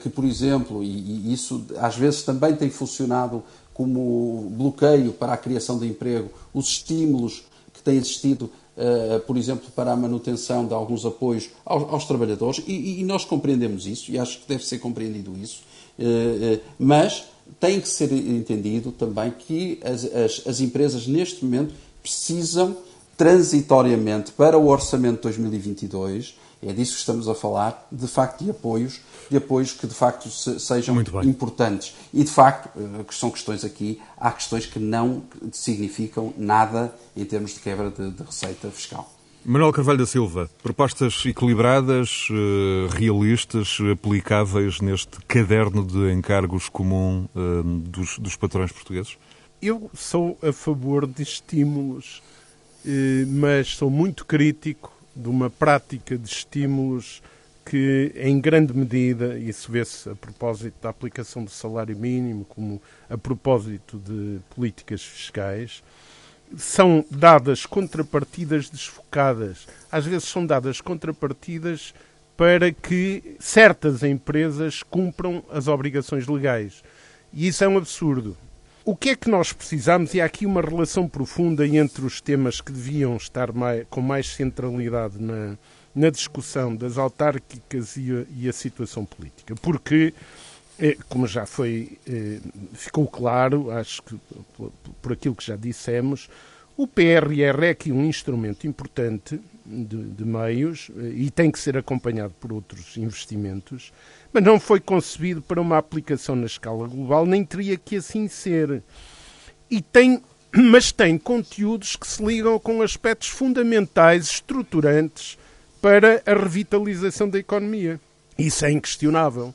que, por exemplo, e isso às vezes também tem funcionado como bloqueio para a criação de emprego, os estímulos que têm existido, eh, por exemplo, para a manutenção de alguns apoios aos, trabalhadores, e, nós compreendemos isso, e acho que deve ser compreendido isso, eh, mas tem que ser entendido também que as, as, as empresas, neste momento, precisam transitoriamente para o orçamento de 2022 é disso que estamos a falar, de facto, de apoios, de apoios que de facto sejam importantes. E de facto, eh, são questões aqui, há questões que não significam nada em termos de quebra de, de receita fiscal. Manuel Carvalho da Silva, propostas equilibradas, eh, realistas, aplicáveis neste caderno de encargos comum eh, dos, dos patrões portugueses? Eu sou a favor de estímulos, mas sou muito crítico de uma prática de estímulos que, em grande medida, isso vê-se a propósito da aplicação do salário mínimo, como a propósito de políticas fiscais, são dadas contrapartidas desfocadas. Às vezes são dadas contrapartidas para que certas empresas cumpram as obrigações legais. E isso é um absurdo. O que é que nós precisamos? E há aqui uma relação profunda entre os temas que deviam estar mais, com mais centralidade na, na discussão das autárquicas e a, e a situação política. Porque, eh, como já foi, eh, ficou claro, acho que por, aquilo que já dissemos, o PRR é aqui um instrumento importante de, de, meios eh, e tem que ser acompanhado por outros investimentos, mas não foi concebido para uma aplicação na escala global, nem teria que assim ser. E tem, mas tem conteúdos que se ligam com aspectos fundamentais, estruturantes para a revitalização da economia. Isso é inquestionável.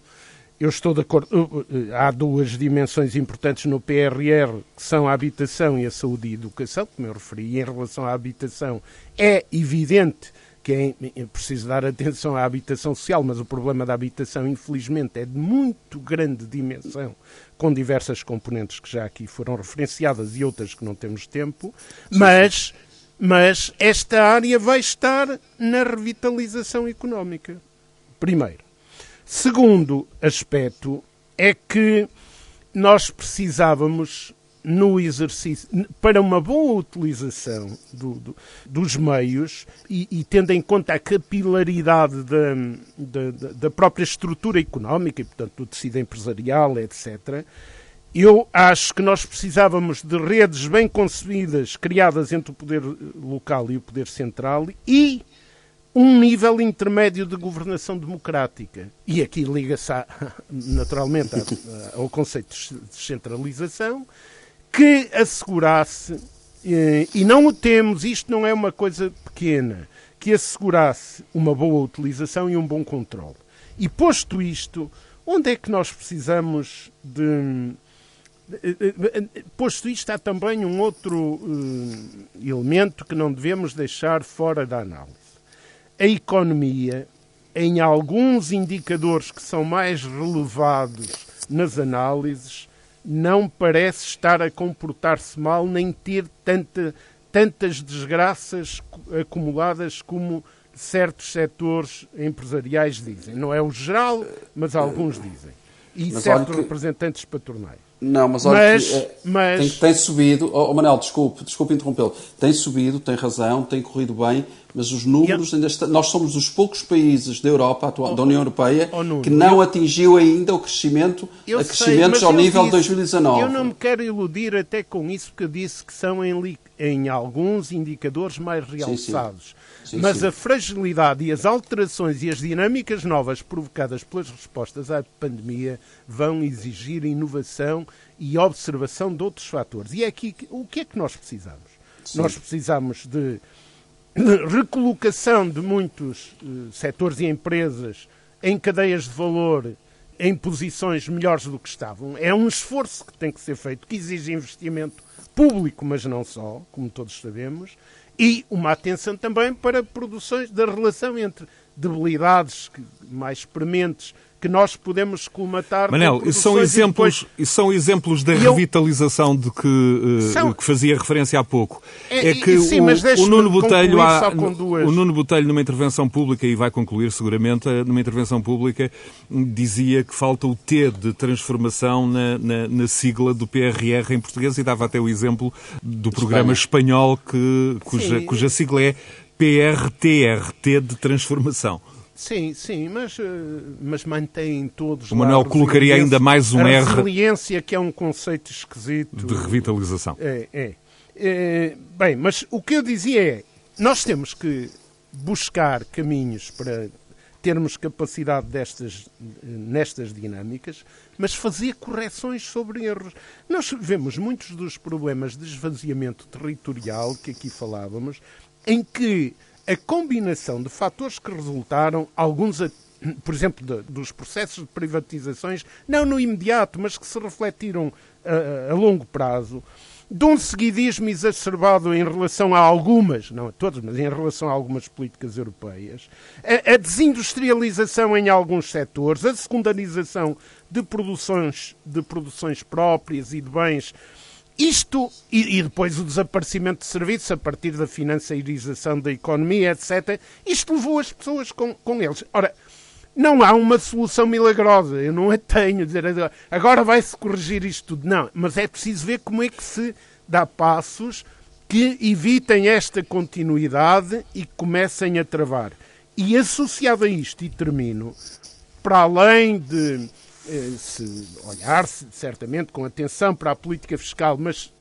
Eu estou de acordo. Uh, há duas dimensões importantes no PRR, que são a habitação e a saúde e a educação, como eu referi. E em relação à habitação, é evidente que é preciso dar atenção à habitação social, mas o problema da habitação, infelizmente, é de muito grande dimensão, com diversas componentes que já aqui foram referenciadas e outras que não temos tempo. Mas, mas esta área vai estar na revitalização económica Primeiro. Segundo aspecto é que nós precisávamos no exercício, para uma boa utilização do, do, dos meios e, e, tendo em conta a capilaridade da, da, da, própria estrutura económica e, portanto, do tecido empresarial, etc., eu acho que nós precisávamos de redes bem concebidas, criadas entre o poder local e o poder central e um nível intermédio de governação democrática. E aqui liga-se naturalmente ao conceito de descentralização que assegurasse, eh, e não o temos, isto não é uma coisa pequena, que assegurasse uma boa utilização e um bom controle. E posto isto, onde é que nós precisamos de. Eh, eh, posto isto, há também um outro elemento que não devemos deixar fora da análise. A economia, em alguns indicadores que são mais relevados nas análises, não parece estar a comportar-se mal nem ter tanta, tantas desgraças acumuladas como certos setores empresariais dizem. Não é o geral, mas alguns dizem. E mas certos que... representantes patronais. Não, mas olha mas, que, é, mas... Tem, tem, subido. Oh, oh, Manel, desculpe, desculpe interrompê-lo. Tem subido, tem razão, tem corrido bem, mas os números ainda estão. Nós somos dos poucos países da Europa, atual, oh, da União Europeia, oh, que não eu... atingiu ainda o crescimento, a crescimentos sei, ao nível de 2019. Eu não me quero iludir até com isso, eu disse que são em, em alguns indicadores mais realçados. Sim, sim. Sim, Mas sim. a fragilidade e as alterações e as dinâmicas novas provocadas pelas respostas à pandemia vão exigir inovação e observação de outros fatores. E é aqui o que é que nós precisamos? Sim. Nós precisamos de recolocação de muitos uh, setores e empresas em cadeias de valor em posições melhores do que estavam. É um esforço que tem que ser feito, que exige investimento público, mas não só, como todos sabemos, e uma atenção também para produções da relação entre debilidades mais prementes que nós podemos colmatar. Manel, são exemplos, depois... são exemplos da revitalização de que, uh, são... que fazia referência há pouco. É, é que sim, o, o, Nuno Botelho há, o Nuno Botelho numa intervenção pública e vai concluir seguramente eh, numa intervenção pública dizia que falta o T de transformação na, na, na sigla do PRR em português e dava até o exemplo do programa espanhol que, cuja, cuja sigla é PRTR, T de transformação. Sim, sim, mas, eh, mas mantém todos. O Manuel colocaria ainda mais um a R. resiliência, que é um conceito esquisito. De revitalização. É, é, é. Bem, mas o que eu dizia é: nós temos que buscar caminhos para termos capacidade destas, nestas dinâmicas, mas fazer correções sobre erros. Nós vemos muitos dos problemas de esvaziamento territorial que aqui falávamos, em que a combinação de fatores que resultaram, alguns, por exemplo, de, dos processos de privatizações, não no imediato, mas que se refletiram a, a longo prazo, de um seguidismo exacerbado em relação a algumas, não a todas, mas em relação a algumas políticas europeias, a, a desindustrialização em alguns setores, a secundarização de produções, de produções próprias e de bens isto, e, e, depois o desaparecimento de serviços a partir da financiarização da economia, etc., isto levou as pessoas com, com eles. Ora, não há uma solução milagrosa, eu não a tenho, dizer agora vai-se corrigir isto tudo. Não, mas é preciso ver como é que se dá passos que evitem esta continuidade e comecem a travar. E associado a isto, e termino, para além de se olhar -se, certamente com atenção para a política fiscal, mas,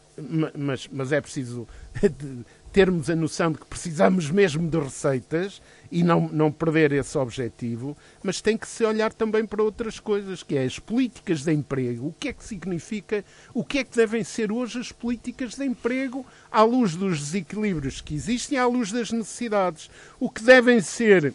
mas, mas é preciso termos a noção de que precisamos mesmo de receitas e não, não perder esse objetivo, mas tem que se olhar também para outras coisas, que é as políticas de emprego. O que é que significa, o que é que devem ser hoje as políticas de emprego à luz dos desequilíbrios que existem, à luz das necessidades. O que devem ser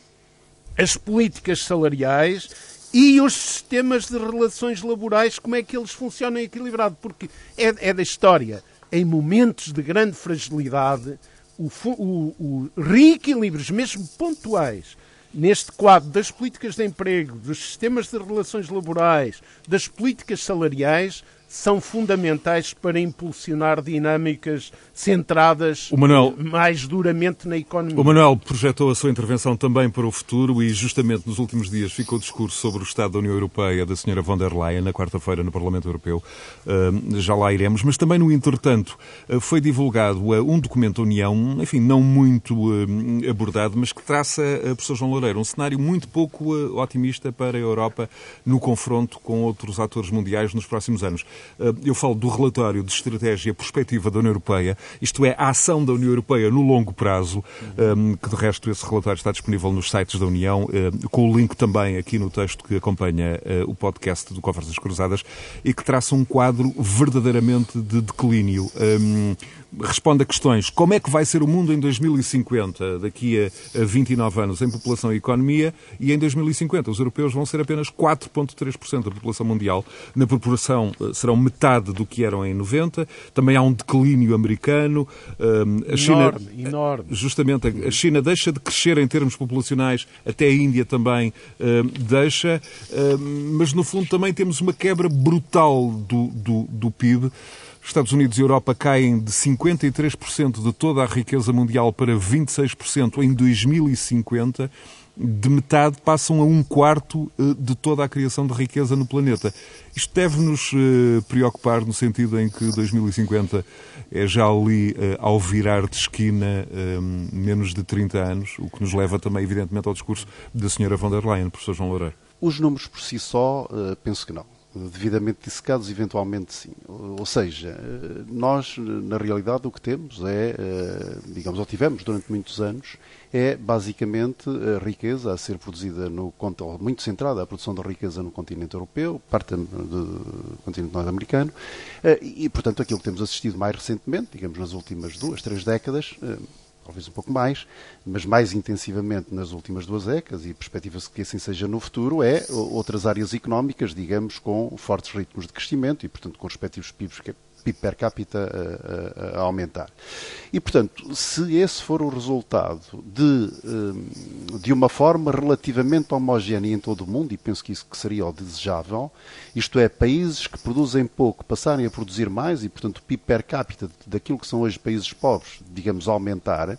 as políticas salariais e os sistemas de relações laborais, como é que eles funcionam equilibrado? Porque é, é da história. Em momentos de grande fragilidade, o, o, o reequilíbrios, mesmo pontuais, neste quadro das políticas de emprego, dos sistemas de relações laborais, das políticas salariais, são fundamentais para impulsionar dinâmicas centradas Manuel, mais duramente na economia. O Manuel projetou a sua intervenção também para o futuro e justamente nos últimos dias ficou o discurso sobre o Estado da União Europeia da senhora von der Leyen na quarta-feira no Parlamento Europeu. Já lá iremos, mas também no entretanto uh, foi divulgado uh, um documento da União, enfim, não muito abordado, mas que traça, uh, professor João Loureiro, um cenário muito pouco otimista para a Europa no confronto com outros atores mundiais nos próximos anos. Eu falo do relatório de estratégia perspectiva da União Europeia isto é, a ação da União Europeia no longo prazo, um, que de resto esse relatório está disponível nos sites da União, um, com o link também aqui no texto que acompanha uh, o podcast do Conversas Cruzadas, e que traça um quadro verdadeiramente de declínio. Responde a questões como é que vai ser o mundo em 2050, daqui a 29 anos, em população e economia, e em 2050 os europeus vão ser apenas 4,3% da população mundial. Na proporção eh, serão metade do que eram em 90. Também há um declínio americano. A China, enorme, enorme. Justamente, a China deixa de crescer em termos populacionais, até a Índia também deixa, mas no fundo também temos uma quebra brutal do, do, do PIB. Estados Unidos e Europa caem de 53% de toda a riqueza mundial para 26% em 2050, de metade passam a um quarto eh, de toda a criação de riqueza no planeta. Isto deve-nos eh, preocupar no sentido em que 2050 é já ali eh, ao virar de esquina menos de 30 anos, o que nos leva também, evidentemente, ao discurso da senhora von der Leyen, professor João Loureiro. Os números por si só, penso que não devidamente dissecados, eventualmente sim. Ou seja, nós, na realidade, o que temos é, eh, digamos, ou tivemos durante muitos anos, é basicamente a riqueza a ser produzida no muito centrada a produção da riqueza no continente europeu, parte do continente norte-americano, eh, e, portanto, aquilo que temos assistido mais recentemente, digamos, nas últimas duas, três décadas, eh, talvez um pouco mais, mas mais intensivamente nas últimas duas décadas, e perspectiva-se que assim seja no futuro, é outras áreas económicas, digamos, com fortes ritmos de crescimento e, portanto, com respectivos PIBs PIB per capita a, a, a, aumentar. E, portanto, se esse for o resultado de, hum, de uma forma relativamente homogénea em todo o mundo, e penso que isso que seria o desejável, isto é, países que produzem pouco passarem a produzir mais e, portanto, o PIB per capita daquilo que são hoje países pobres, digamos, aumentar,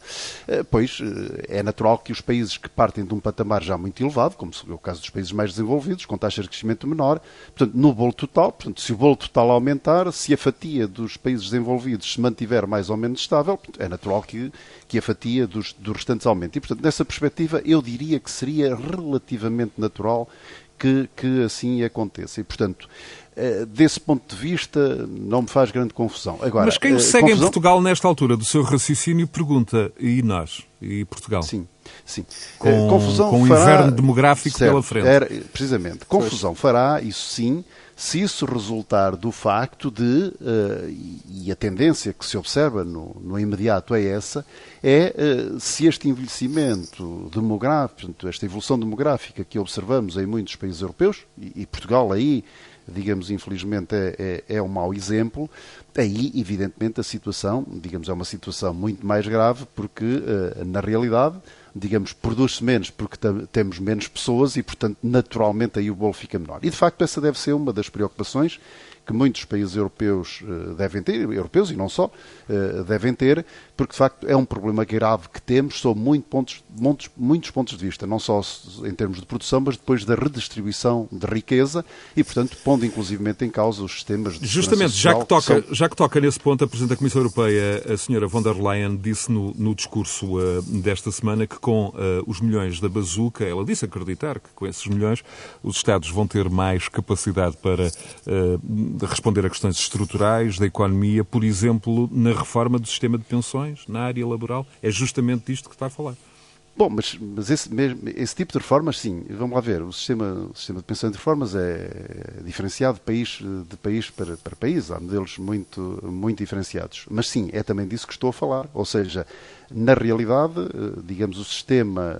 eh, pois eh, é natural que os países que partem de um patamar já muito elevado, como é o caso dos países mais desenvolvidos, com taxas de crescimento menor, portanto, no bolo total, portanto, se o bolo total aumentar, se a fatia fatia dos países desenvolvidos se mantiver mais ou menos estável, é natural que, que a fatia dos, dos restantes aumente. E, portanto, nessa perspectiva, eu diria que seria relativamente natural que, que assim aconteça. E, portanto, eh, desse ponto de vista, não me faz grande confusão. Agora, Mas quem o eh, segue confusão... em Portugal nesta altura do seu raciocínio pergunta, e nós? E Portugal? Sim. Sim. Com, eh, confusão com fará... inverno demográfico certo, pela frente. Era, precisamente. Confusão pois. fará, isso sim, se isso resultar do facto de, uh, e a tendência que se observa no, no imediato é essa, é uh, se este envelhecimento demográfico, esta evolução demográfica que observamos em muitos países europeus, e, Portugal aí, digamos, infelizmente é, é, é um mau exemplo, aí, evidentemente, a situação, digamos, é uma situação muito mais grave, porque, uh, na realidade, digamos, produz-se menos porque temos menos pessoas e, portanto, naturalmente aí o bolo fica menor. E, de facto, essa deve ser uma das preocupações que muitos países europeus uh, devem ter, europeus e não só, uh, devem ter, porque de facto é um problema grave que temos sob muito pontos, muitos, muitos pontos de vista, não só em termos de produção, mas depois da redistribuição de riqueza e, portanto, pondo inclusivamente em causa os sistemas de Justamente, já que, toca, são... já que toca nesse ponto, a Presidente da Comissão Europeia, a senhora von der Leyen, disse no, no discurso uh, desta semana que com os milhões da bazuca, ela disse acreditar que com esses milhões os Estados vão ter mais capacidade para de responder a questões estruturais da economia, por exemplo, na reforma do sistema de pensões, na área laboral. É justamente disto que está a falar. Bom, mas, mas esse, mesmo, esse tipo de reformas, sim. Vamos lá ver. O sistema, o sistema de pensão de reformas é diferenciado de país, de país para, para país. Há modelos muito, muito diferenciados. Mas sim, é também disso que estou a falar. Ou seja, na realidade, eh, digamos, o sistema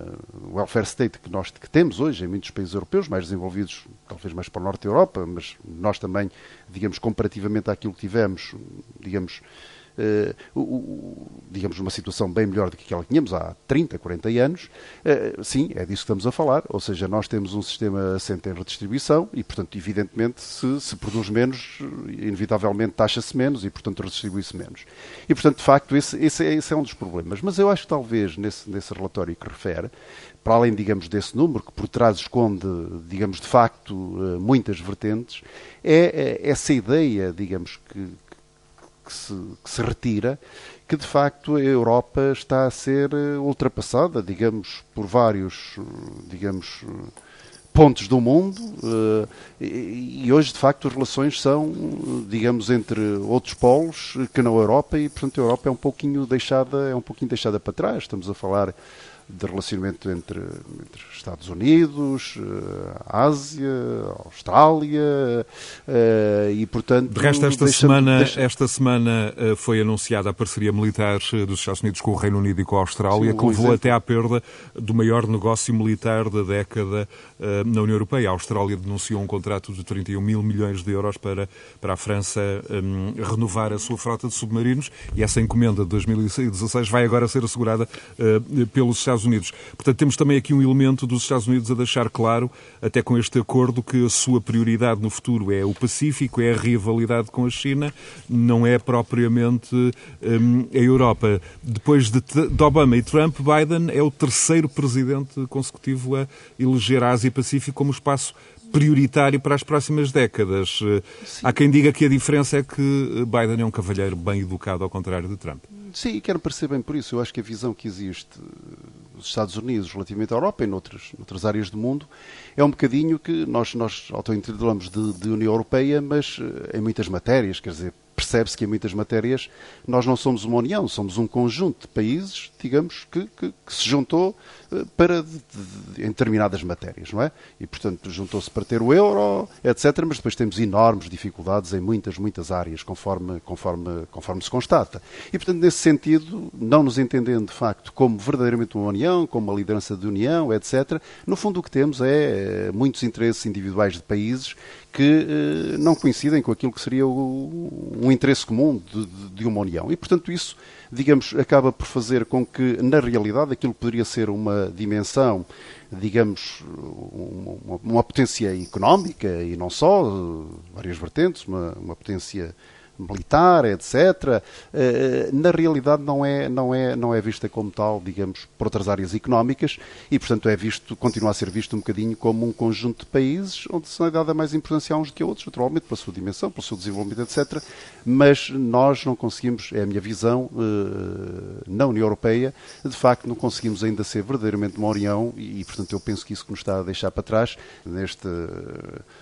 welfare state que nós que temos hoje em muitos países europeus, mais desenvolvidos, talvez mais para o norte da Europa, mas nós também, digamos, comparativamente àquilo que tivemos, digamos, digamos, uma situação bem melhor do que aquela que tínhamos há 30, 40 anos, uh, sim, é disso que estamos a falar. Ou seja, nós temos um sistema assente em redistribuição e, portanto, evidentemente, se, se produz menos, inevitavelmente taxa-se menos e, portanto, redistribui-se menos. E, portanto, de facto, esse, esse, é, esse, é um dos problemas. Mas eu acho que talvez nesse, nesse relatório que refere, para além, digamos, desse número, que por trás esconde, digamos, de facto, muitas vertentes, é, é essa ideia, digamos, que, que se, que se retira, que de facto a Europa está a ser eh, ultrapassada, digamos, por vários, digamos, pontos do mundo eh, e hoje de facto as relações são digamos entre outros polos que na Europa e portanto a Europa é um pouquinho deixada é um pouquinho deixada para trás. Estamos a falar de relacionamento entre, entre Estados Unidos, eh, Ásia, Austrália eh, e, portanto... De resto, esta semana, deixa... esta semana eh, foi anunciada a parceria militar dos Estados Unidos com o Reino Unido e com a Austrália, Sim, que levou até à perda do maior negócio militar da década na União Europeia. A Austrália denunciou um contrato de 31 mil milhões de euros para, para a França um, renovar a sua frota de submarinos e essa encomenda de 2016 vai agora ser assegurada uh, pelos Estados Estados Unidos. Portanto, temos também aqui um elemento dos Estados Unidos a deixar claro, até com este acordo, que a sua prioridade no futuro é o Pacífico, é a rivalidade com a China, não é propriamente hum, a Europa. Depois de, de Obama e Trump, Biden é o terceiro presidente consecutivo a eleger a Ásia-Pacífico como espaço prioritário para as próximas décadas. Sim. Há quem diga que a diferença é que Biden é um cavalheiro bem educado, ao contrário de Trump. Sim, quero parecer bem por isso. Eu acho que a visão que existe nos Estados Unidos relativamente à Europa e noutras, noutras áreas do mundo é um bocadinho que nós, nós auto-intitulamos de, de União Europeia, mas eh, em muitas matérias, quer dizer, percebe-se que em muitas matérias nós não somos uma união, somos um conjunto de países, digamos, que, que, que se juntou eh, para de, de, em determinadas matérias, não é? E, portanto, juntou-se para ter o euro, etc., mas depois temos enormes dificuldades em muitas, muitas áreas, conforme, conforme, conforme se constata. E, portanto, nesse sentido, não nos entendendo, de facto, como verdadeiramente uma união, como uma liderança de união, etc., no fundo o que temos é eh, muitos interesses individuais de países que eh, não coincidem com aquilo que seria o, um interesse comum de, de, uma União. E, portanto, isso, digamos, acaba por fazer com que, na realidade, aquilo poderia ser uma dimensão, digamos, uma, uma potência económica e não só, várias vertentes, uma, uma potência militar, etc., eh, na realidade não é, não, é, não é vista como tal, digamos, por outras áreas económicas e, portanto, é visto, continua a ser visto um bocadinho como um conjunto de países onde se é dada mais importância a uns do que a outros, naturalmente, pela sua dimensão, pelo seu desenvolvimento, etc., mas nós não conseguimos, é a minha visão, eh, na União Europeia, de facto não conseguimos ainda ser verdadeiramente uma união e, portanto, eu penso que isso que nos está a deixar para trás, neste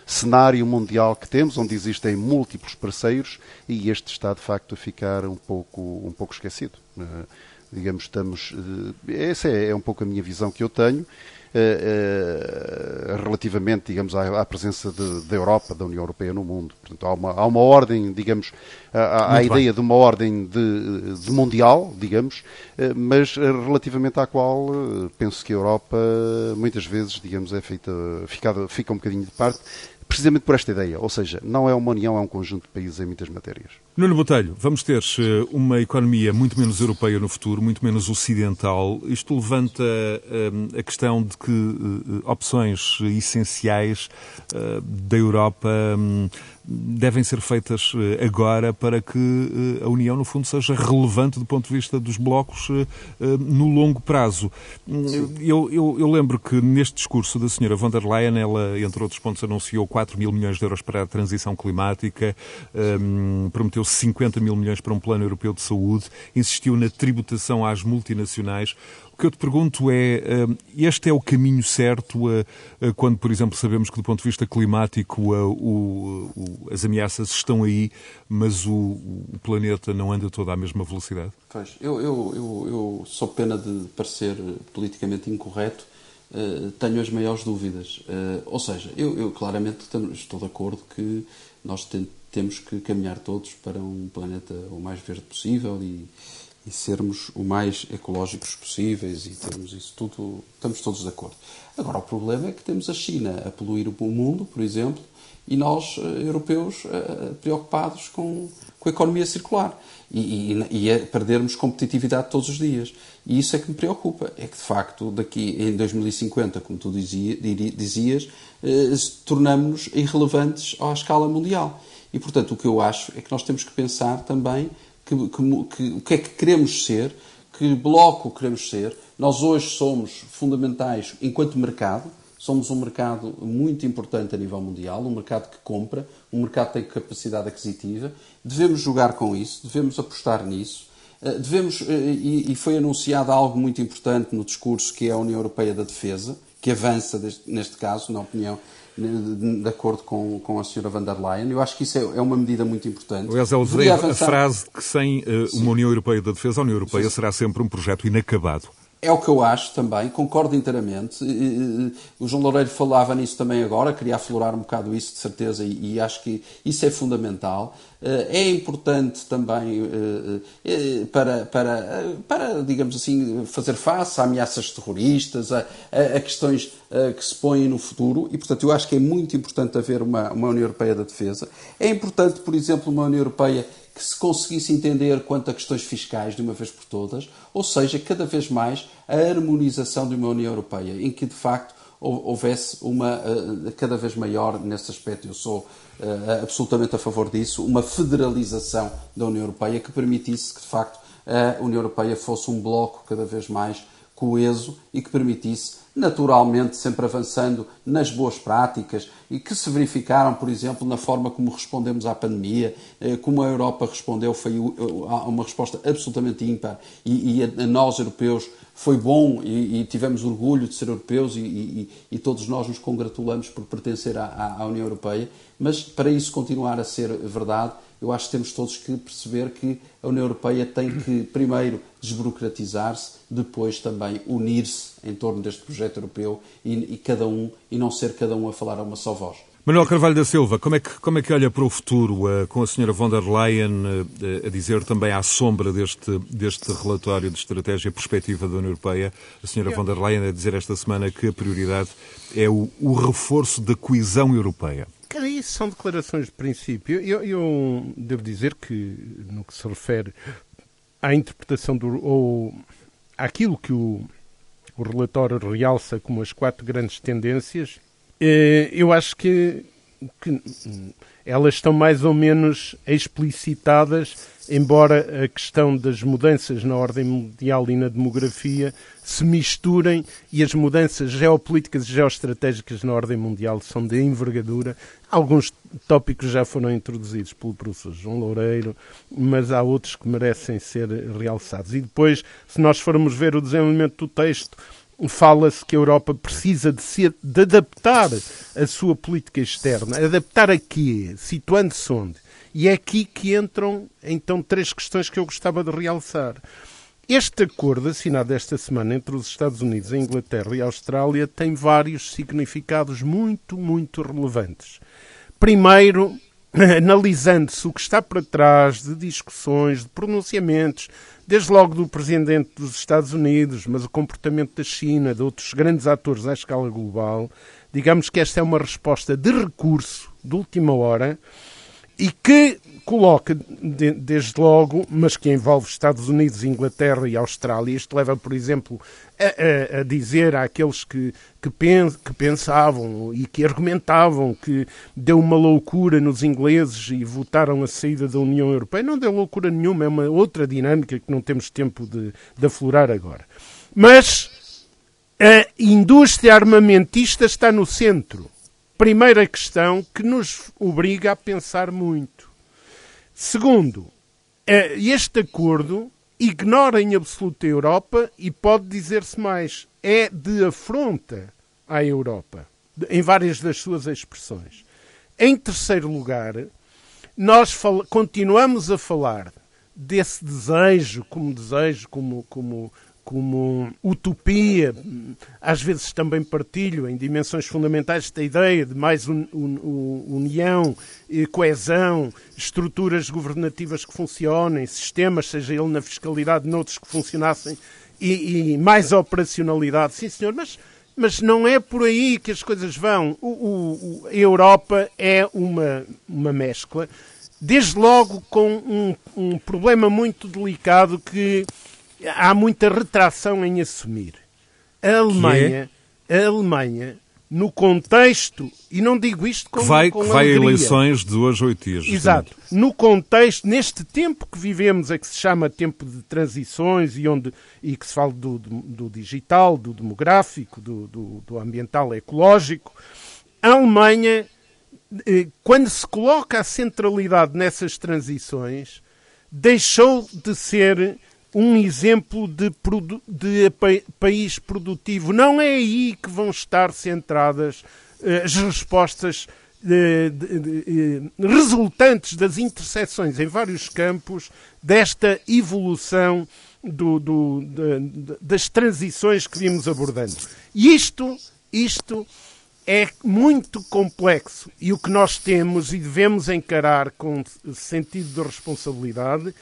cenário mundial que temos, onde existem múltiplos parceiros e este está de facto a ficar um pouco, um pouco esquecido. Uh, digamos, estamos. Uh, essa é, é, um pouco a minha visão que eu tenho. Uh, relativamente, digamos, à, à presença da Europa, da União Europeia no mundo. Portanto, há uma, há uma ordem, digamos, há, a ideia de uma ordem de, de mundial, digamos, mas relativamente à qual penso que a Europa muitas vezes, digamos, é feita, fica, fica um bocadinho de parte, precisamente por esta ideia. Ou seja, não é uma união, é um conjunto de países em muitas matérias. Nuno Botelho, vamos ter eh, uma economia muito menos europeia no futuro, muito menos ocidental. Isto levanta uh, a questão de que uh, opções essenciais da Europa um, devem ser feitas eh, agora para que eh, a União, no fundo, seja relevante do ponto de vista dos blocos eh, no longo prazo. Eu, eu, eu, lembro que neste discurso da senhora von der Leyen, ela, entre outros pontos, anunciou 4 mil milhões de euros para a transição climática, um, prometeu 50 mil milhões para um plano europeu de saúde, insistiu na tributação às multinacionais que eu te pergunto é, hum, este é o caminho certo quando, por exemplo, sabemos que do ponto de vista climático o, as ameaças estão aí, mas o, planeta não anda toda à mesma velocidade? Pois, eu, eu, eu, eu sou pena de parecer politicamente incorreto, uh, tenho as maiores dúvidas. Uh, ou seja, eu, eu claramente estou de acordo que nós temos que caminhar todos para um planeta o mais verde possível e e sermos o mais ecológicos possíveis e termos isso tudo, estamos todos de acordo. Agora, o problema é que temos a China a poluir o mundo, por exemplo, e nós, europeus, preocupados com, com a economia circular e, e, e a perdermos competitividade todos os dias. E isso é que me preocupa, é que de facto daqui em 2050, como tu dizia, dizias, eh, tornamos-nos irrelevantes à escala mundial. E portanto o que eu acho é que nós temos que pensar também que, que, que, o que é que queremos ser, que bloco queremos ser. Nós hoje somos fundamentais enquanto mercado, Somos um mercado muito importante a nível mundial, um mercado que compra, um mercado que tem capacidade aquisitiva. Devemos jogar com isso, devemos apostar nisso. Eh, devemos, eh, e foi anunciado algo muito importante no discurso que é a União Europeia da Defesa, que avança neste caso, na opinião, de acordo com, com a senhora van der Leyen. Eu acho que isso é, é uma medida muito importante. Aliás, eu usei a frase que sem uh, uma União Europeia da Defesa, a União Europeia Sim. será sempre um projeto inacabado. É o que eu acho também, concordo inteiramente. O João Loureiro falava nisso também agora, queria aflorar um bocado isso, de certeza, e acho que isso é fundamental. Eh, é importante também eh, eh, para, para, para, digamos assim, fazer face a ameaças terroristas, a, a questões que se põem no futuro, e portanto eu acho que é muito importante haver uma, uma União Europeia da Defesa. É importante, por exemplo, uma União Europeia que se conseguisse entender quanto a questões fiscais de uma vez por todas, ou seja, cada vez mais a harmonização de uma União Europeia, em que de facto houvesse uma uh, cada vez maior nesse aspecto. Eu sou uh, absolutamente a favor disso, uma federalização da União Europeia que permitisse que de facto a União Europeia fosse um bloco cada vez mais coeso e que permitisse naturalmente sempre avançando nas boas práticas e que se verificaram, por exemplo, na forma como respondemos à pandemia, eh, como a Europa respondeu, foi uma resposta absolutamente ímpar e, a nós, europeus, foi bom e, tivemos orgulho de ser europeus e, e, e, todos nós nos congratulamos por pertencer à, à União Europeia, mas para isso continuar a ser verdade, eu acho que temos todos que perceber que a União Europeia tem que, primeiro, desburocratizar-se, depois também unir-se em torno deste projeto europeu e, e, cada um, e não ser cada um a falar a uma só voz. Manuel Carvalho da Silva, como é que, como é que olha para o futuro, uh, com a senhora von der Leyen uh, a dizer também à sombra deste, deste relatório de estratégia perspectiva da União Europeia, a senhora von der Leyen a dizer esta semana que a prioridade é o, o reforço da coesão europeia? Cara, isso são declarações de princípio. Eu, eu, devo dizer que, no que se refere à interpretação do. ou àquilo que o, o relatório realça como as quatro grandes tendências, eu acho que, que elas estão mais ou menos explicitadas, embora a questão das mudanças na ordem mundial e na demografia se misturem e as mudanças geopolíticas e geoestratégicas na ordem mundial são de envergadura. Alguns tópicos já foram introduzidos pelo professor João Loureiro, mas há outros que merecem ser realçados. E depois, se nós formos ver o desenvolvimento do texto, fala-se que a Europa precisa de, de adaptar a sua política externa. Adaptar a quê? Situando-se onde? E é aqui que entram, então, três questões que eu gostava de realçar. Este acordo assinado esta semana entre os Estados Unidos, a Inglaterra e a Austrália tem vários significados muito, muito relevantes. Primeiro, analisando-se o que está para trás de discussões, de pronunciamentos, desde logo do presidente dos Estados Unidos, mas o comportamento da China, de outros grandes atores à escala global, digamos que esta é uma resposta de recurso de última hora e que coloca, de, desde logo, mas que envolve Estados Unidos, Inglaterra e Austrália. Isto leva, por exemplo, a, a, a dizer àqueles que, que, pens, que, pensavam e que argumentavam que deu uma loucura nos ingleses e votaram a saída da União Europeia. Não deu loucura nenhuma, é uma outra dinâmica que não temos tempo de, de aflorar agora. Mas a indústria armamentista está no centro. Primeira questão que nos obriga a pensar muito. Segundo, é, este acordo ignora em absoluto a Europa e pode dizer-se mais, é de afronta à Europa, em várias das suas expressões. Em terceiro lugar, nós continuamos a falar desse desejo como desejo, como, como como utopia, às vezes também partilho em dimensões fundamentais esta ideia de mais un, un, união, coesão, estruturas governativas que funcionem, sistemas, seja ele na fiscalidade, noutros que funcionassem, e, e mais operacionalidade. Sim, senhor, mas mas não é por aí que as coisas vão. O, o, a Europa é uma, uma mescla, desde logo com um, um problema muito delicado que há muita retração em assumir. A Alemanha, é? a Alemanha no contexto, e não digo isto com, vai, com que vai a eleições de hoje a oito dias. Exato. No contexto, neste tempo que vivemos, é que se chama tempo de transições e, onde, e que se fala do, do, do digital, do demográfico, do, do, do ambiental ecológico, a Alemanha, eh, quando se coloca a centralidade nessas transições, deixou de ser um exemplo de, de país produtivo. Não é aí que vão estar centradas uh, as respostas de, de, de, resultantes das interseções em vários campos desta evolução do, do, das transições que vimos abordando. E isto, isto é muito complexo e o que nós temos e devemos encarar com sentido de responsabilidade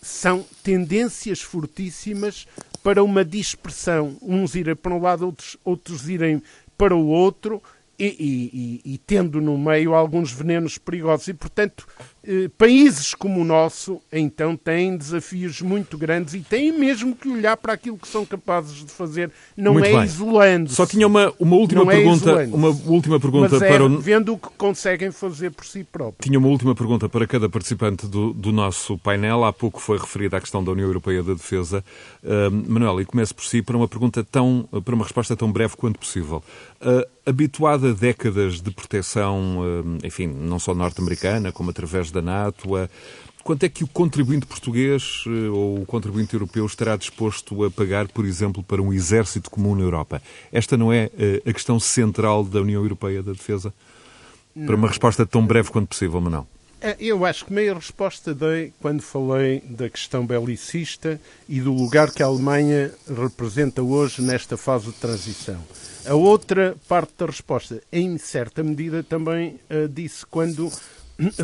são tendências fortíssimas para uma dispersão. Uns irem para um lado, outros, outros irem para o outro, e, e, e, tendo no meio alguns venenos perigosos. E, portanto, países como o nosso, então, têm desafios muito grandes e têm mesmo que olhar para aquilo que são capazes de fazer. Não muito é isolando. -se. Só tinha uma, uma última Não é pergunta, é uma última pergunta Mas é para o... vendo o que conseguem fazer por si próprios. Tinha uma última pergunta para cada participante do, do nosso painel. Há pouco foi referida à questão da União Europeia da Defesa. Uh, Manuel, e começo por si para uma pergunta tão, para uma resposta tão breve quanto possível. Uh, habituado a décadas de proteção, uh, enfim, não só norte-americana, como através da NATO, uh, quanto é que o contribuinte português ou o contribuinte europeu estará disposto a pagar, por exemplo, para um exército comum na Europa? Esta não é a questão central da União Europeia da Defesa? Não. Para uma resposta tão breve quanto possível, Manuel. É, eu acho que meia resposta dei quando falei da questão belicista e do lugar que a Alemanha representa hoje nesta fase de transição. A outra parte da resposta, em certa medida, também uh, disse quando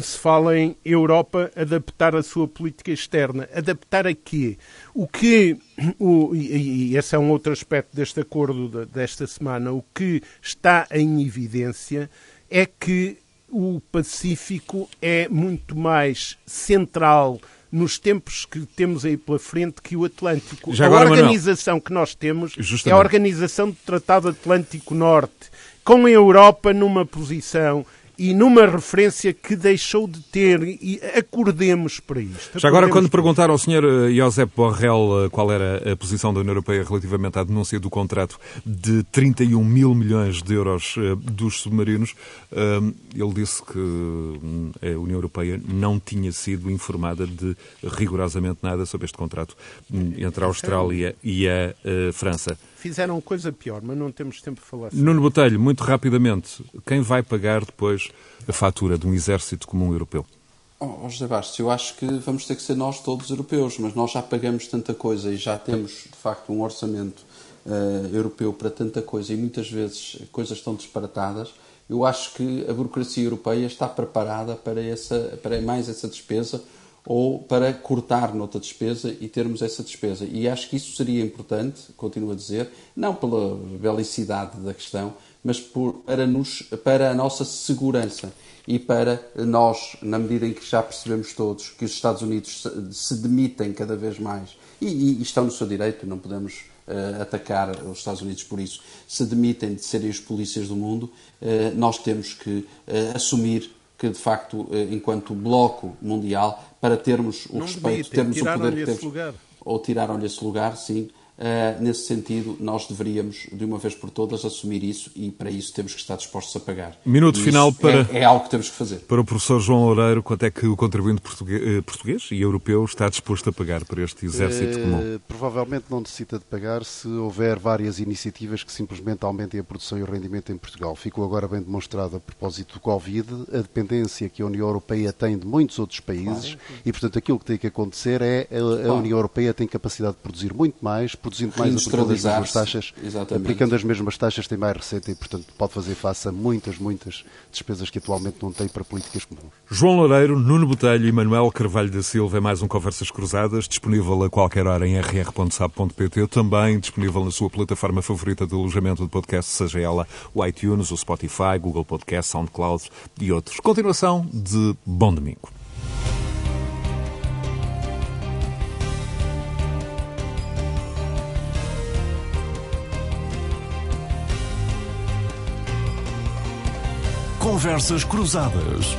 se fala em Europa adaptar a sua política externa. Adaptar a quê? O que, o, e, esse é um outro aspecto deste acordo de, desta semana, o que está em evidência é que o Pacífico é muito mais central nos tempos que temos aí pela frente que o Atlântico. Já a agora, organização Manuel, que nós temos justamente. é a Organização do Tratado Atlântico Norte, com a Europa numa posição e numa referência que deixou de ter, e acordemos para isto. Já agora, quando perguntaram ao Sr. Eh, Josep Borrell eh, qual era a posição da União Europeia relativamente à denúncia do contrato de 31 mil milhões de euros eh, dos submarinos, ele disse que a União Europeia não tinha sido informada de rigorosamente nada sobre este contrato hum, entre a Austrália e a França fizeram coisa pior, mas não temos tempo para falar sobre Nuno Botelho, muito rapidamente, quem vai pagar depois a fatura de um exército comum europeu? Oh, José Bastos, eu acho que vamos ter que ser nós todos europeus, mas nós já pagamos tanta coisa e já temos, de facto, um orçamento uh, europeu para tanta coisa e muitas vezes coisas tão disparatadas. Eu acho que a burocracia europeia está preparada para, essa, para mais essa despesa ou para cortar noutra despesa e termos essa despesa. E acho que isso seria importante, continuo a dizer, não pela belicidade da questão, mas por, para, nos, para a nossa segurança e para nós, na medida em que já percebemos todos que os Estados Unidos se, se demitem cada vez mais, e, e, estão no seu direito, não podemos uh, atacar os Estados Unidos por isso, se demitem de serem os polícias do mundo, uh, nós temos que uh, assumir que, de facto, enquanto bloco mundial, para termos o não respeito, termos o poder que temos. Lugar. Ou tiraram-lhe esse lugar, sim. Uh, nesse sentido, nós deveríamos, de uma vez por todas, assumir isso e para isso temos que estar dispostos a pagar. Minuto e final para. É, é, algo que temos que fazer. Para o professor João Loureiro, quanto é que o contribuinte português, eh, português e europeu está disposto a pagar para este exército uh, comum? Provavelmente não necessita de pagar se houver várias iniciativas que simplesmente aumentem a produção e o rendimento em Portugal. Ficou agora bem demonstrado a propósito do Covid a dependência que a União Europeia tem de muitos outros países claro. e, portanto, aquilo que tem que acontecer é a, a União Europeia tem capacidade de produzir muito mais produzindo mais, aplicando as mesmas taxas, Exatamente. aplicando as mesmas taxas tem mais receita e, portanto, pode fazer face a muitas, muitas despesas que atualmente não tem para políticas comuns. João Loureiro, Nuno Botelho e Manuel Carvalho da Silva é mais um Conversas Cruzadas, disponível a qualquer hora em rr.sab.pt, também disponível na sua plataforma favorita de alojamento de podcast, seja ela o iTunes, o Spotify, Google Podcast, SoundCloud e outros. Continuação de Bom Domingo. Conversas Cruzadas.